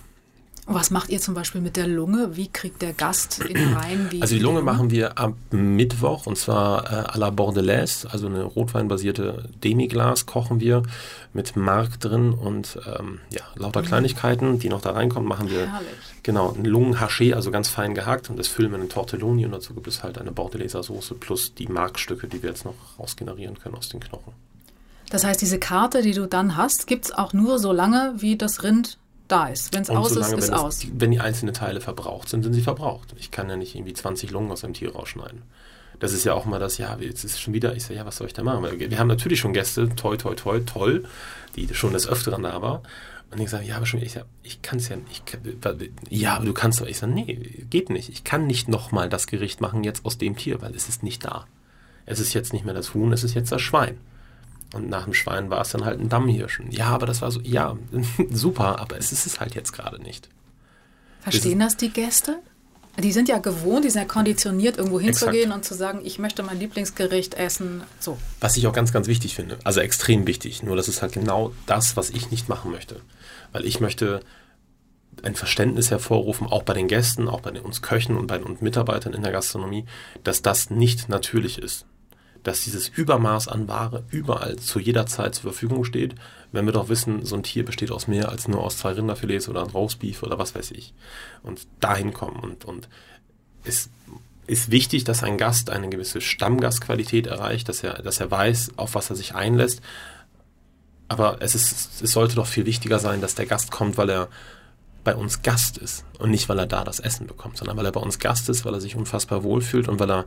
was macht ihr zum Beispiel mit der Lunge? Wie kriegt der Gast in rein? Wie also die Lunge machen wir am Mittwoch und zwar äh, à la Bordelaise, also eine rotweinbasierte Demiglas kochen wir mit Mark drin und ähm, ja, lauter mhm. Kleinigkeiten, die noch da reinkommen, machen wir Herrlich. genau ein Lungenhaché, also ganz fein gehackt und das füllen wir in Tortelloni und dazu gibt es halt eine Bordelaiser Soße plus die Markstücke, die wir jetzt noch rausgenerieren können aus den Knochen. Das heißt, diese Karte, die du dann hast, gibt es auch nur so lange, wie das Rind da ist. Wenn es aus ist, ist aus. Die, wenn die einzelnen Teile verbraucht sind, sind sie verbraucht. Ich kann ja nicht irgendwie 20 Lungen aus einem Tier rausschneiden. Das ist ja auch mal das, ja, jetzt ist schon wieder, ich sage, ja, was soll ich da machen? Wir, wir haben natürlich schon Gäste, toi, toi, toi, toll, die schon des Öfteren da war. Und ich sage, ja, aber schon, ich, sag, ich kann es ja nicht. Ja, aber du kannst doch. Ich sage, nee, geht nicht. Ich kann nicht nochmal das Gericht machen jetzt aus dem Tier, weil es ist nicht da. Es ist jetzt nicht mehr das Huhn, es ist jetzt das Schwein. Und nach dem Schwein war es dann halt ein Dammhirschen. Ja, aber das war so, ja, super, aber es ist es halt jetzt gerade nicht. Verstehen das die Gäste? Die sind ja gewohnt, die sind ja konditioniert, irgendwo hinzugehen und zu sagen, ich möchte mein Lieblingsgericht essen. So. Was ich auch ganz, ganz wichtig finde. Also extrem wichtig. Nur das ist halt genau das, was ich nicht machen möchte. Weil ich möchte ein Verständnis hervorrufen, auch bei den Gästen, auch bei den, uns Köchen und bei uns Mitarbeitern in der Gastronomie, dass das nicht natürlich ist dass dieses Übermaß an Ware überall zu jeder Zeit zur Verfügung steht, wenn wir doch wissen, so ein Tier besteht aus mehr als nur aus zwei Rinderfilets oder ein Roastbeef oder was weiß ich. Und dahin kommen und, und es ist wichtig, dass ein Gast eine gewisse Stammgastqualität erreicht, dass er, dass er weiß, auf was er sich einlässt. Aber es, ist, es sollte doch viel wichtiger sein, dass der Gast kommt, weil er bei uns Gast ist und nicht, weil er da das Essen bekommt, sondern weil er bei uns Gast ist, weil er sich unfassbar wohlfühlt und weil er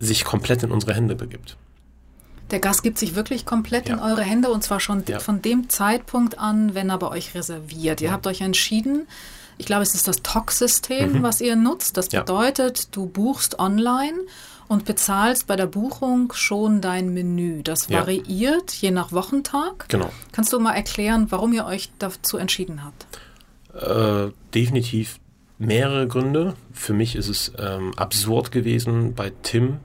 sich komplett in unsere Hände begibt. Der Gast gibt sich wirklich komplett ja. in eure Hände und zwar schon ja. von dem Zeitpunkt an, wenn er bei euch reserviert. Ihr ja. habt euch entschieden, ich glaube, es ist das TOC-System, mhm. was ihr nutzt. Das bedeutet, du buchst online und bezahlst bei der Buchung schon dein Menü. Das variiert je nach Wochentag. Genau. Kannst du mal erklären, warum ihr euch dazu entschieden habt? Äh, definitiv mehrere Gründe. Für mich ist es ähm, absurd gewesen, bei Tim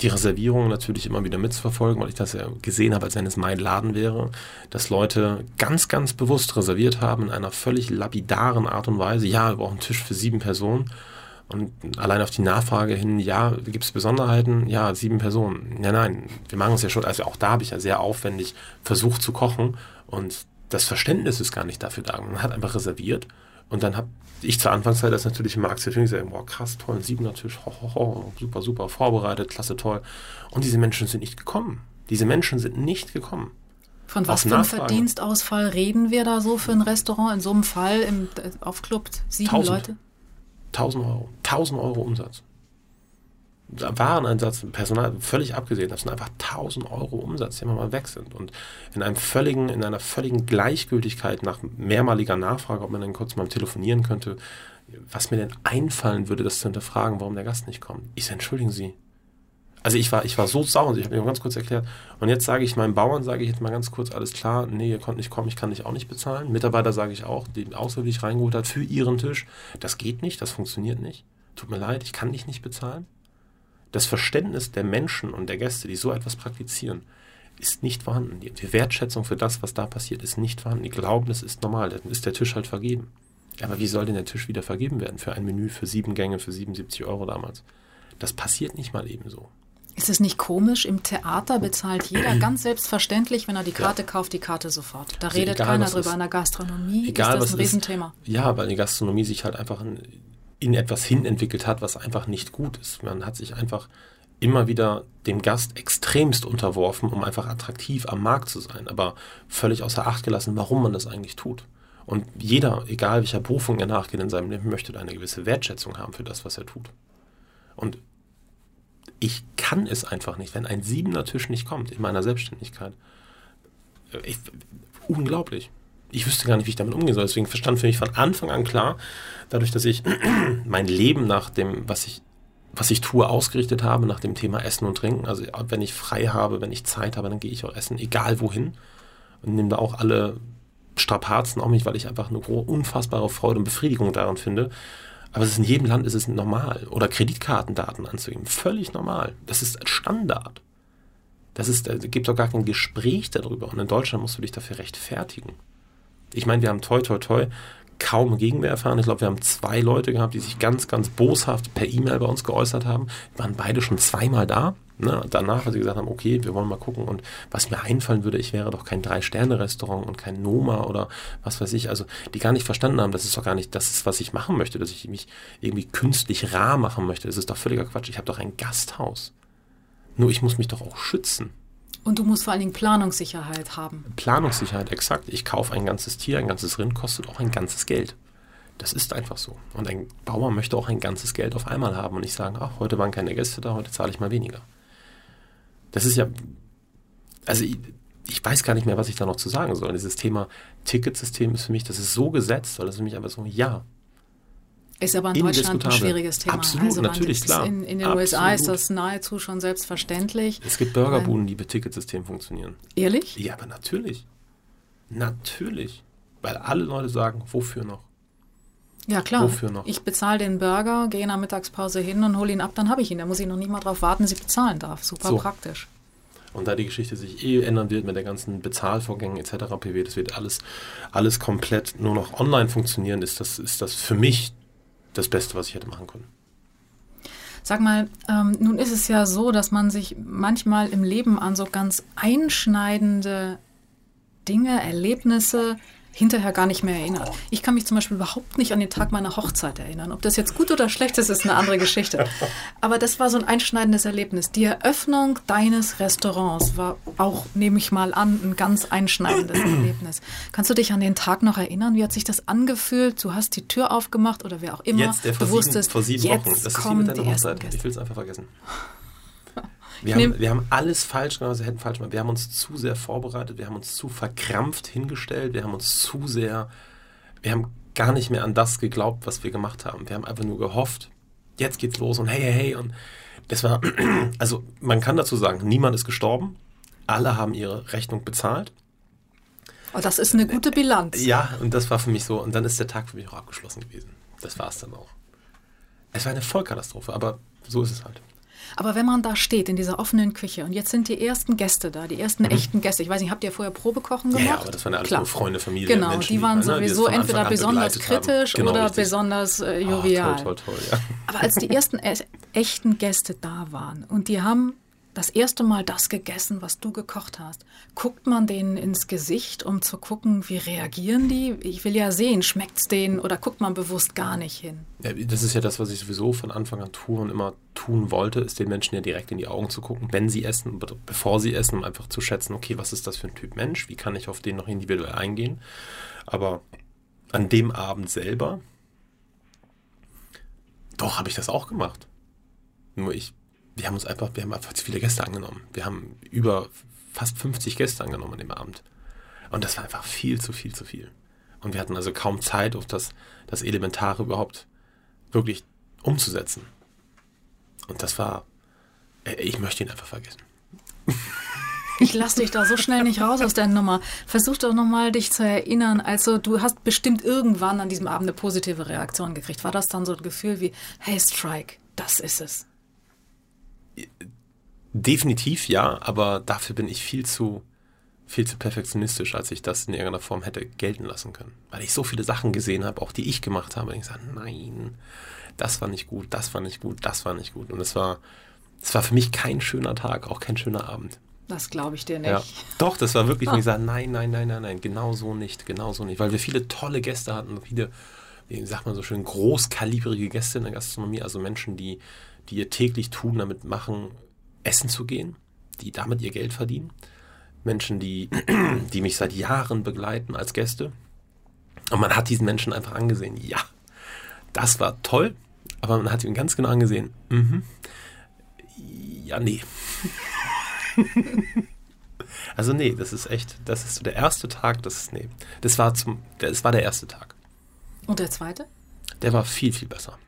die Reservierung natürlich immer wieder mitzuverfolgen, weil ich das ja gesehen habe, als wenn es mein Laden wäre, dass Leute ganz, ganz bewusst reserviert haben in einer völlig lapidaren Art und Weise. Ja, wir brauchen einen Tisch für sieben Personen. Und allein auf die Nachfrage hin, ja, gibt es Besonderheiten? Ja, sieben Personen. Ja, nein, wir machen es ja schon. Also auch da habe ich ja sehr aufwendig versucht zu kochen und das Verständnis ist gar nicht dafür da. Man hat einfach reserviert und dann habe ich zur Anfangszeit das natürlich im Markt gesehen, boah, krass, toll, ein siebener Tisch, ho, ho, ho, super, super, vorbereitet, klasse, toll. Und diese Menschen sind nicht gekommen. Diese Menschen sind nicht gekommen. Von was für einem Verdienstausfall reden wir da so für ein Restaurant? In so einem Fall im, auf Club sieben 1000. Leute? 1000 Euro. 1000 Euro Umsatz. Wareneinsatz, Personal, völlig abgesehen, das sind einfach 1000 Euro Umsatz, die immer mal weg sind. Und in einem völligen, in einer völligen Gleichgültigkeit nach mehrmaliger Nachfrage, ob man dann kurz mal telefonieren könnte, was mir denn einfallen würde, das zu hinterfragen, warum der Gast nicht kommt. Ich sage, entschuldigen Sie. Also ich war, ich war so sauer, ich habe mir ganz kurz erklärt. Und jetzt sage ich meinen Bauern, sage ich jetzt mal ganz kurz, alles klar, nee, ihr konnt nicht kommen, ich kann dich auch nicht bezahlen. Mitarbeiter sage ich auch, die Auswahl, reingeholt hat für ihren Tisch, das geht nicht, das funktioniert nicht. Tut mir leid, ich kann dich nicht bezahlen. Das Verständnis der Menschen und der Gäste, die so etwas praktizieren, ist nicht vorhanden. Die Wertschätzung für das, was da passiert, ist nicht vorhanden. Die glauben, es ist normal, dann ist der Tisch halt vergeben. Aber wie soll denn der Tisch wieder vergeben werden für ein Menü für sieben Gänge für 77 Euro damals? Das passiert nicht mal ebenso. Ist es nicht komisch? Im Theater bezahlt jeder ganz selbstverständlich, wenn er die Karte ja. kauft, die Karte sofort. Da also redet egal, keiner drüber. In der Gastronomie egal, ist das ein Riesenthema. Ist, ja, weil die Gastronomie sich halt einfach in, in etwas hinentwickelt hat, was einfach nicht gut ist. Man hat sich einfach immer wieder dem Gast extremst unterworfen, um einfach attraktiv am Markt zu sein, aber völlig außer Acht gelassen, warum man das eigentlich tut. Und jeder, egal welcher Berufung er nachgeht in seinem Leben, möchte eine gewisse Wertschätzung haben für das, was er tut. Und ich kann es einfach nicht, wenn ein siebener Tisch nicht kommt in meiner Selbstständigkeit. Ich, unglaublich. Ich wüsste gar nicht, wie ich damit umgehen soll. Deswegen verstand für mich von Anfang an klar, dadurch, dass ich mein Leben nach dem, was ich, was ich tue, ausgerichtet habe, nach dem Thema Essen und Trinken. Also wenn ich frei habe, wenn ich Zeit habe, dann gehe ich auch essen, egal wohin. Und nehme da auch alle Strapazen auf mich, weil ich einfach eine unfassbare Freude und Befriedigung daran finde. Aber es ist in jedem Land ist es normal. Oder Kreditkartendaten anzugeben. Völlig normal. Das ist Standard. Das ist, da gibt doch gar kein Gespräch darüber. Und in Deutschland musst du dich dafür rechtfertigen. Ich meine, wir haben toi toi toi kaum Gegenwehr erfahren. Ich glaube, wir haben zwei Leute gehabt, die sich ganz, ganz boshaft per E-Mail bei uns geäußert haben. Wir waren beide schon zweimal da. Ne, danach, als sie gesagt haben, okay, wir wollen mal gucken und was mir einfallen würde, ich wäre doch kein Drei-Sterne-Restaurant und kein Noma oder was weiß ich, also die gar nicht verstanden haben, das ist doch gar nicht das, ist, was ich machen möchte, dass ich mich irgendwie künstlich rar machen möchte. Das ist doch völliger Quatsch. Ich habe doch ein Gasthaus. Nur ich muss mich doch auch schützen. Und du musst vor allen Dingen Planungssicherheit haben. Planungssicherheit, exakt. Ich kaufe ein ganzes Tier, ein ganzes Rind kostet auch ein ganzes Geld. Das ist einfach so. Und ein Bauer möchte auch ein ganzes Geld auf einmal haben und nicht sagen, ach, heute waren keine Gäste da, heute zahle ich mal weniger. Das ist ja, also ich, ich, weiß gar nicht mehr, was ich da noch zu sagen soll. Dieses Thema Ticketsystem ist für mich, das ist so gesetzt, weil das ist für mich einfach so, ja. Ist aber in Deutschland ein schwieriges Thema. Absolut, also natürlich, klar. In, in den Absolut. USA ist das nahezu schon selbstverständlich. Es gibt Burgerbuden, die mit Ticketsystem funktionieren. Ehrlich? Ja, aber natürlich. Natürlich. Weil alle Leute sagen, wofür noch? Ja, klar. Wofür noch? Ich bezahle den Burger, gehe in der Mittagspause hin und hole ihn ab, dann habe ich ihn. Da muss ich noch nicht mal darauf warten, dass ich bezahlen darf. Super so. praktisch. Und da die Geschichte sich eh ändern wird mit der ganzen Bezahlvorgängen etc. pp, das wird alles, alles komplett nur noch online funktionieren, ist das, ist das für mich das Beste, was ich hätte machen können. Sag mal, ähm, nun ist es ja so, dass man sich manchmal im Leben an so ganz einschneidende Dinge, Erlebnisse hinterher gar nicht mehr erinnert. Ich kann mich zum Beispiel überhaupt nicht an den Tag meiner Hochzeit erinnern. Ob das jetzt gut oder schlecht ist, ist eine andere Geschichte. Aber das war so ein einschneidendes Erlebnis. Die Eröffnung deines Restaurants war auch, nehme ich mal an, ein ganz einschneidendes Erlebnis. Kannst du dich an den Tag noch erinnern? Wie hat sich das angefühlt? Du hast die Tür aufgemacht oder wer auch immer. Jetzt, der vor, du sieben, vor sieben Wochen. Das ist wie mit deiner Hochzeit. Ich will es einfach vergessen. Wir haben, wir haben alles falsch gemacht, wir hätten falsch gemacht. Wir haben uns zu sehr vorbereitet, wir haben uns zu verkrampft hingestellt, wir haben uns zu sehr, wir haben gar nicht mehr an das geglaubt, was wir gemacht haben. Wir haben einfach nur gehofft, jetzt geht's los und hey, hey, hey. Und das war, also man kann dazu sagen, niemand ist gestorben, alle haben ihre Rechnung bezahlt. Oh, das ist eine gute Bilanz. Ja, und das war für mich so, und dann ist der Tag für mich auch abgeschlossen gewesen. Das war es dann auch. Es war eine Vollkatastrophe, aber so ist es halt. Aber wenn man da steht in dieser offenen Küche und jetzt sind die ersten Gäste da, die ersten mhm. echten Gäste. Ich weiß nicht, habt ihr vorher Probekochen gemacht? Ja, aber das waren ja alles Klar. nur Freunde, Familie, Genau, Menschen, die waren ne, sowieso die entweder besonders kritisch genau, oder richtig. besonders äh, jovial. Oh, toll, toll, toll, ja. Aber als die ersten e echten Gäste da waren und die haben das erste Mal das gegessen, was du gekocht hast, guckt man denen ins Gesicht, um zu gucken, wie reagieren die? Ich will ja sehen, schmeckt es denen oder guckt man bewusst gar nicht hin? Ja, das ist ja das, was ich sowieso von Anfang an tue und immer tun wollte, ist den Menschen ja direkt in die Augen zu gucken, wenn sie essen, bevor sie essen, um einfach zu schätzen, okay, was ist das für ein Typ Mensch? Wie kann ich auf den noch individuell eingehen? Aber an dem Abend selber, doch, habe ich das auch gemacht. Nur ich wir haben uns einfach, wir haben einfach zu viele Gäste angenommen. Wir haben über fast 50 Gäste angenommen an dem Abend. Und das war einfach viel zu viel zu viel. Und wir hatten also kaum Zeit, auf das, das Elementare überhaupt wirklich umzusetzen. Und das war, äh, ich möchte ihn einfach vergessen. Ich lasse dich da so schnell nicht raus aus der Nummer. Versuch doch nochmal, dich zu erinnern. Also, du hast bestimmt irgendwann an diesem Abend eine positive Reaktion gekriegt. War das dann so ein Gefühl wie, hey, Strike, das ist es? Definitiv ja, aber dafür bin ich viel zu, viel zu perfektionistisch, als ich das in irgendeiner Form hätte gelten lassen können. Weil ich so viele Sachen gesehen habe, auch die ich gemacht habe, und ich sage, nein, das war nicht gut, das war nicht gut, das war nicht gut. Und es war, es war für mich kein schöner Tag, auch kein schöner Abend. Das glaube ich dir nicht. Ja. Doch, das war wirklich, ich sage, nein, nein, nein, nein, nein, genau so nicht, genau so nicht. Weil wir viele tolle Gäste hatten, viele, wie sagt man so schön, großkalibrige Gäste in der Gastronomie, also Menschen, die, die ihr täglich tun, damit machen, essen zu gehen, die damit ihr Geld verdienen. Menschen, die, die mich seit Jahren begleiten als Gäste. Und man hat diesen Menschen einfach angesehen, ja, das war toll, aber man hat ihn ganz genau angesehen, mhm, ja, nee. also nee, das ist echt, das ist so der erste Tag, das ist, nee, das war zum, das war der erste Tag. Und der zweite? Der war viel, viel besser.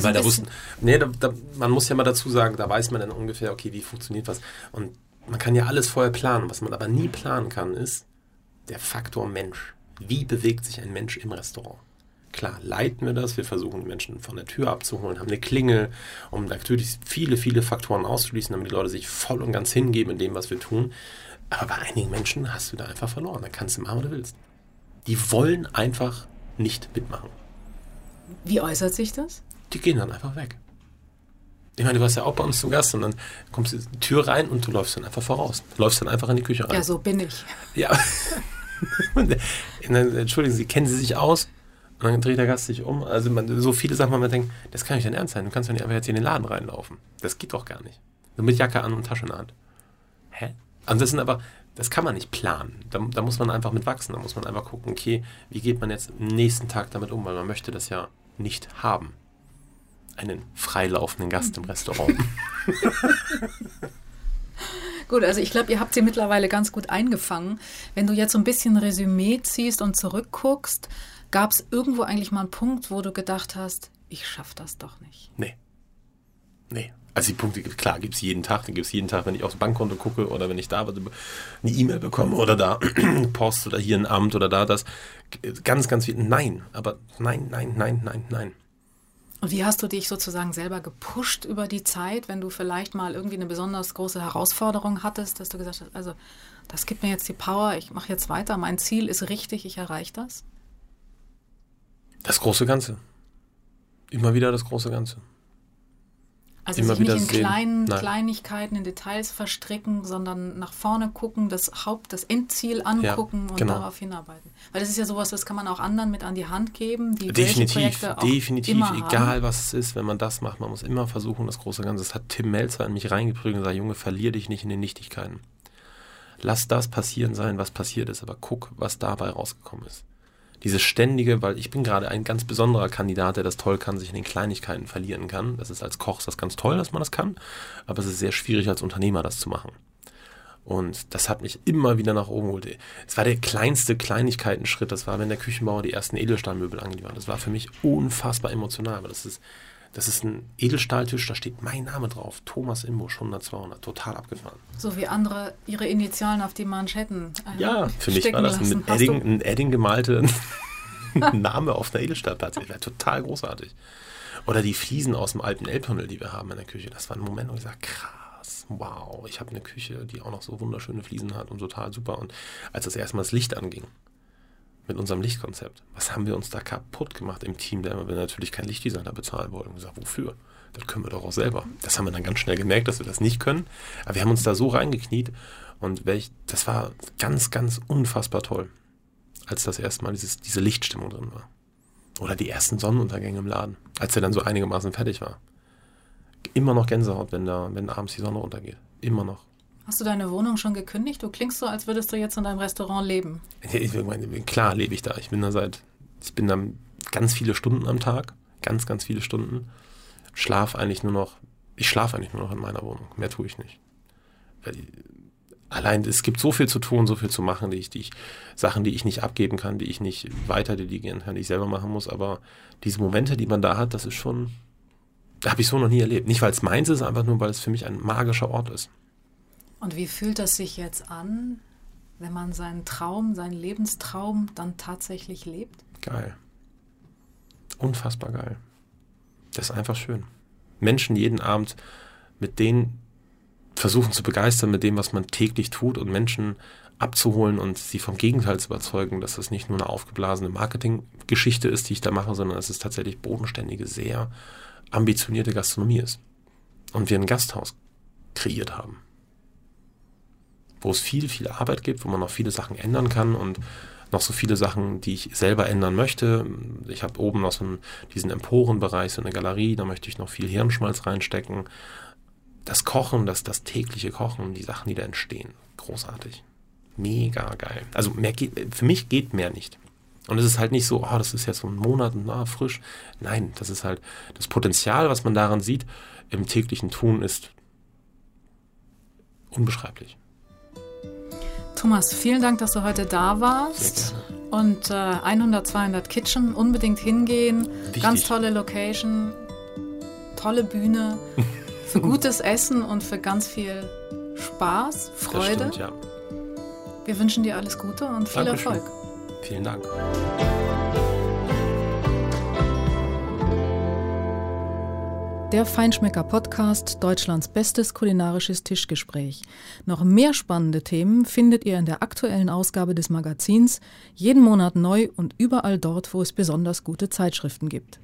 Weil da wussten, nee, da, da, man muss ja mal dazu sagen, da weiß man dann ungefähr, okay, wie funktioniert was. Und man kann ja alles vorher planen. Was man aber nie planen kann, ist der Faktor Mensch. Wie bewegt sich ein Mensch im Restaurant? Klar, leiten wir das, wir versuchen die Menschen von der Tür abzuholen, haben eine Klingel, um natürlich viele, viele Faktoren auszuschließen, damit die Leute sich voll und ganz hingeben in dem, was wir tun. Aber bei einigen Menschen hast du da einfach verloren. Da kannst du machen, was du willst. Die wollen einfach nicht mitmachen. Wie äußert sich das? Die gehen dann einfach weg. Ich meine, du warst ja auch bei uns zu Gast und dann kommst du in die Tür rein und du läufst dann einfach voraus. Du läufst dann einfach in die Küche rein. Ja, so bin ich. Ja. Entschuldigen Sie, kennen Sie sich aus? Und dann dreht der Gast sich um. Also man, so viele Sachen, man denkt, das kann nicht dein Ernst sein. Du kannst doch nicht einfach jetzt hier in den Laden reinlaufen. Das geht doch gar nicht. So mit Jacke an und Tasche in der Hand. Hä? Also das sind aber, das kann man nicht planen. Da, da, muss man einfach mit wachsen. Da muss man einfach gucken, okay, wie geht man jetzt am nächsten Tag damit um, weil man möchte das ja nicht haben. Einen freilaufenden Gast im Restaurant. Gut, also ich glaube, ihr habt sie mittlerweile ganz gut eingefangen. Wenn du jetzt so ein bisschen Resümee ziehst und zurückguckst, Gab es irgendwo eigentlich mal einen Punkt, wo du gedacht hast, ich schaffe das doch nicht? Nee. Nee. Also die Punkte, klar, gibt es jeden Tag. Den gibt es jeden Tag, wenn ich aufs Bankkonto gucke oder wenn ich da eine E-Mail bekomme oder da Post oder hier ein Amt oder da das. Ganz, ganz viel. Nein, aber nein, nein, nein, nein, nein. Und wie hast du dich sozusagen selber gepusht über die Zeit, wenn du vielleicht mal irgendwie eine besonders große Herausforderung hattest, dass du gesagt hast, also das gibt mir jetzt die Power, ich mache jetzt weiter, mein Ziel ist richtig, ich erreiche das? Das große Ganze. Immer wieder das große Ganze. Also Immer sich nicht in kleinen Nein. Kleinigkeiten, in Details verstricken, sondern nach vorne gucken, das Haupt, das Endziel angucken ja, und genau. darauf hinarbeiten. Weil das ist ja sowas, das kann man auch anderen mit an die Hand geben, die definitiv, definitiv, egal haben. was es ist, wenn man das macht, man muss immer versuchen, das große Ganze. Das hat Tim Melzer in mich reingeprügelt und gesagt, Junge, verlier dich nicht in den Nichtigkeiten. Lass das passieren sein, was passiert ist, aber guck, was dabei rausgekommen ist dieses ständige, weil ich bin gerade ein ganz besonderer Kandidat, der das toll kann, sich in den Kleinigkeiten verlieren kann. Das ist als Koch das ganz toll, dass man das kann, aber es ist sehr schwierig als Unternehmer das zu machen. Und das hat mich immer wieder nach oben geholt. Es war der kleinste Kleinigkeitenschritt. Das war, wenn der Küchenbauer die ersten Edelstahlmöbel angeliefert hat. Das war für mich unfassbar emotional, weil das ist das ist ein Edelstahltisch, da steht mein Name drauf. Thomas Imbusch, 100, 200. Total abgefahren. So wie andere ihre Initialen auf die Manschetten. Äh, ja, für mich war das ein Edding, ein Edding gemalte Name auf einer Edelstahlplatte. Das wäre total großartig. Oder die Fliesen aus dem alten Elbtunnel, die wir haben in der Küche. Das war ein Moment, wo ich sage, krass, wow, ich habe eine Küche, die auch noch so wunderschöne Fliesen hat und total super. Und als das erstmal das Licht anging, mit unserem Lichtkonzept. Was haben wir uns da kaputt gemacht im Team, da wir natürlich keinen Lichtdesigner bezahlen wollten? Und gesagt, wofür? Das können wir doch auch selber. Das haben wir dann ganz schnell gemerkt, dass wir das nicht können. Aber wir haben uns da so reingekniet und welch, das war ganz, ganz unfassbar toll, als das erste Mal dieses, diese Lichtstimmung drin war. Oder die ersten Sonnenuntergänge im Laden, als er dann so einigermaßen fertig war. Immer noch Gänsehaut, wenn da, wenn abends die Sonne untergeht. Immer noch. Hast du deine Wohnung schon gekündigt? Du klingst so, als würdest du jetzt in deinem Restaurant leben. Ich, meine, klar lebe ich da. Ich bin da seit, ich bin da ganz viele Stunden am Tag, ganz, ganz viele Stunden. Schlaf eigentlich nur noch ich schlafe eigentlich nur noch in meiner Wohnung. Mehr tue ich nicht. Allein es gibt so viel zu tun, so viel zu machen, die ich, die ich, Sachen, die ich nicht abgeben kann, die ich nicht weiter delegieren kann, die ich selber machen muss. Aber diese Momente, die man da hat, das ist schon, habe ich so noch nie erlebt. Nicht, weil es meins ist, einfach nur, weil es für mich ein magischer Ort ist. Und wie fühlt das sich jetzt an, wenn man seinen Traum, seinen Lebenstraum dann tatsächlich lebt? Geil. Unfassbar geil. Das ist einfach schön. Menschen jeden Abend mit denen versuchen zu begeistern mit dem, was man täglich tut und Menschen abzuholen und sie vom Gegenteil zu überzeugen, dass das nicht nur eine aufgeblasene Marketinggeschichte ist, die ich da mache, sondern dass es tatsächlich bodenständige, sehr ambitionierte Gastronomie ist. Und wir ein Gasthaus kreiert haben, wo es viel, viel Arbeit gibt, wo man noch viele Sachen ändern kann und noch so viele Sachen, die ich selber ändern möchte. Ich habe oben noch so einen, diesen Emporenbereich, so eine Galerie, da möchte ich noch viel Hirnschmalz reinstecken das Kochen, das, das tägliche Kochen, die Sachen, die da entstehen, großartig. Mega geil. Also mehr geht, für mich geht mehr nicht. Und es ist halt nicht so, oh, das ist jetzt so ein Monat und na, frisch. Nein, das ist halt das Potenzial, was man daran sieht, im täglichen Tun ist unbeschreiblich. Thomas, vielen Dank, dass du heute da warst. Und äh, 100, 200 Kitchen, unbedingt hingehen. Wichtig. Ganz tolle Location, tolle Bühne. für gutes Essen und für ganz viel Spaß, Freude. Stimmt, ja. Wir wünschen dir alles Gute und viel Dankeschön. Erfolg. Vielen Dank. Der Feinschmecker Podcast, Deutschlands bestes kulinarisches Tischgespräch. Noch mehr spannende Themen findet ihr in der aktuellen Ausgabe des Magazins, jeden Monat neu und überall dort, wo es besonders gute Zeitschriften gibt.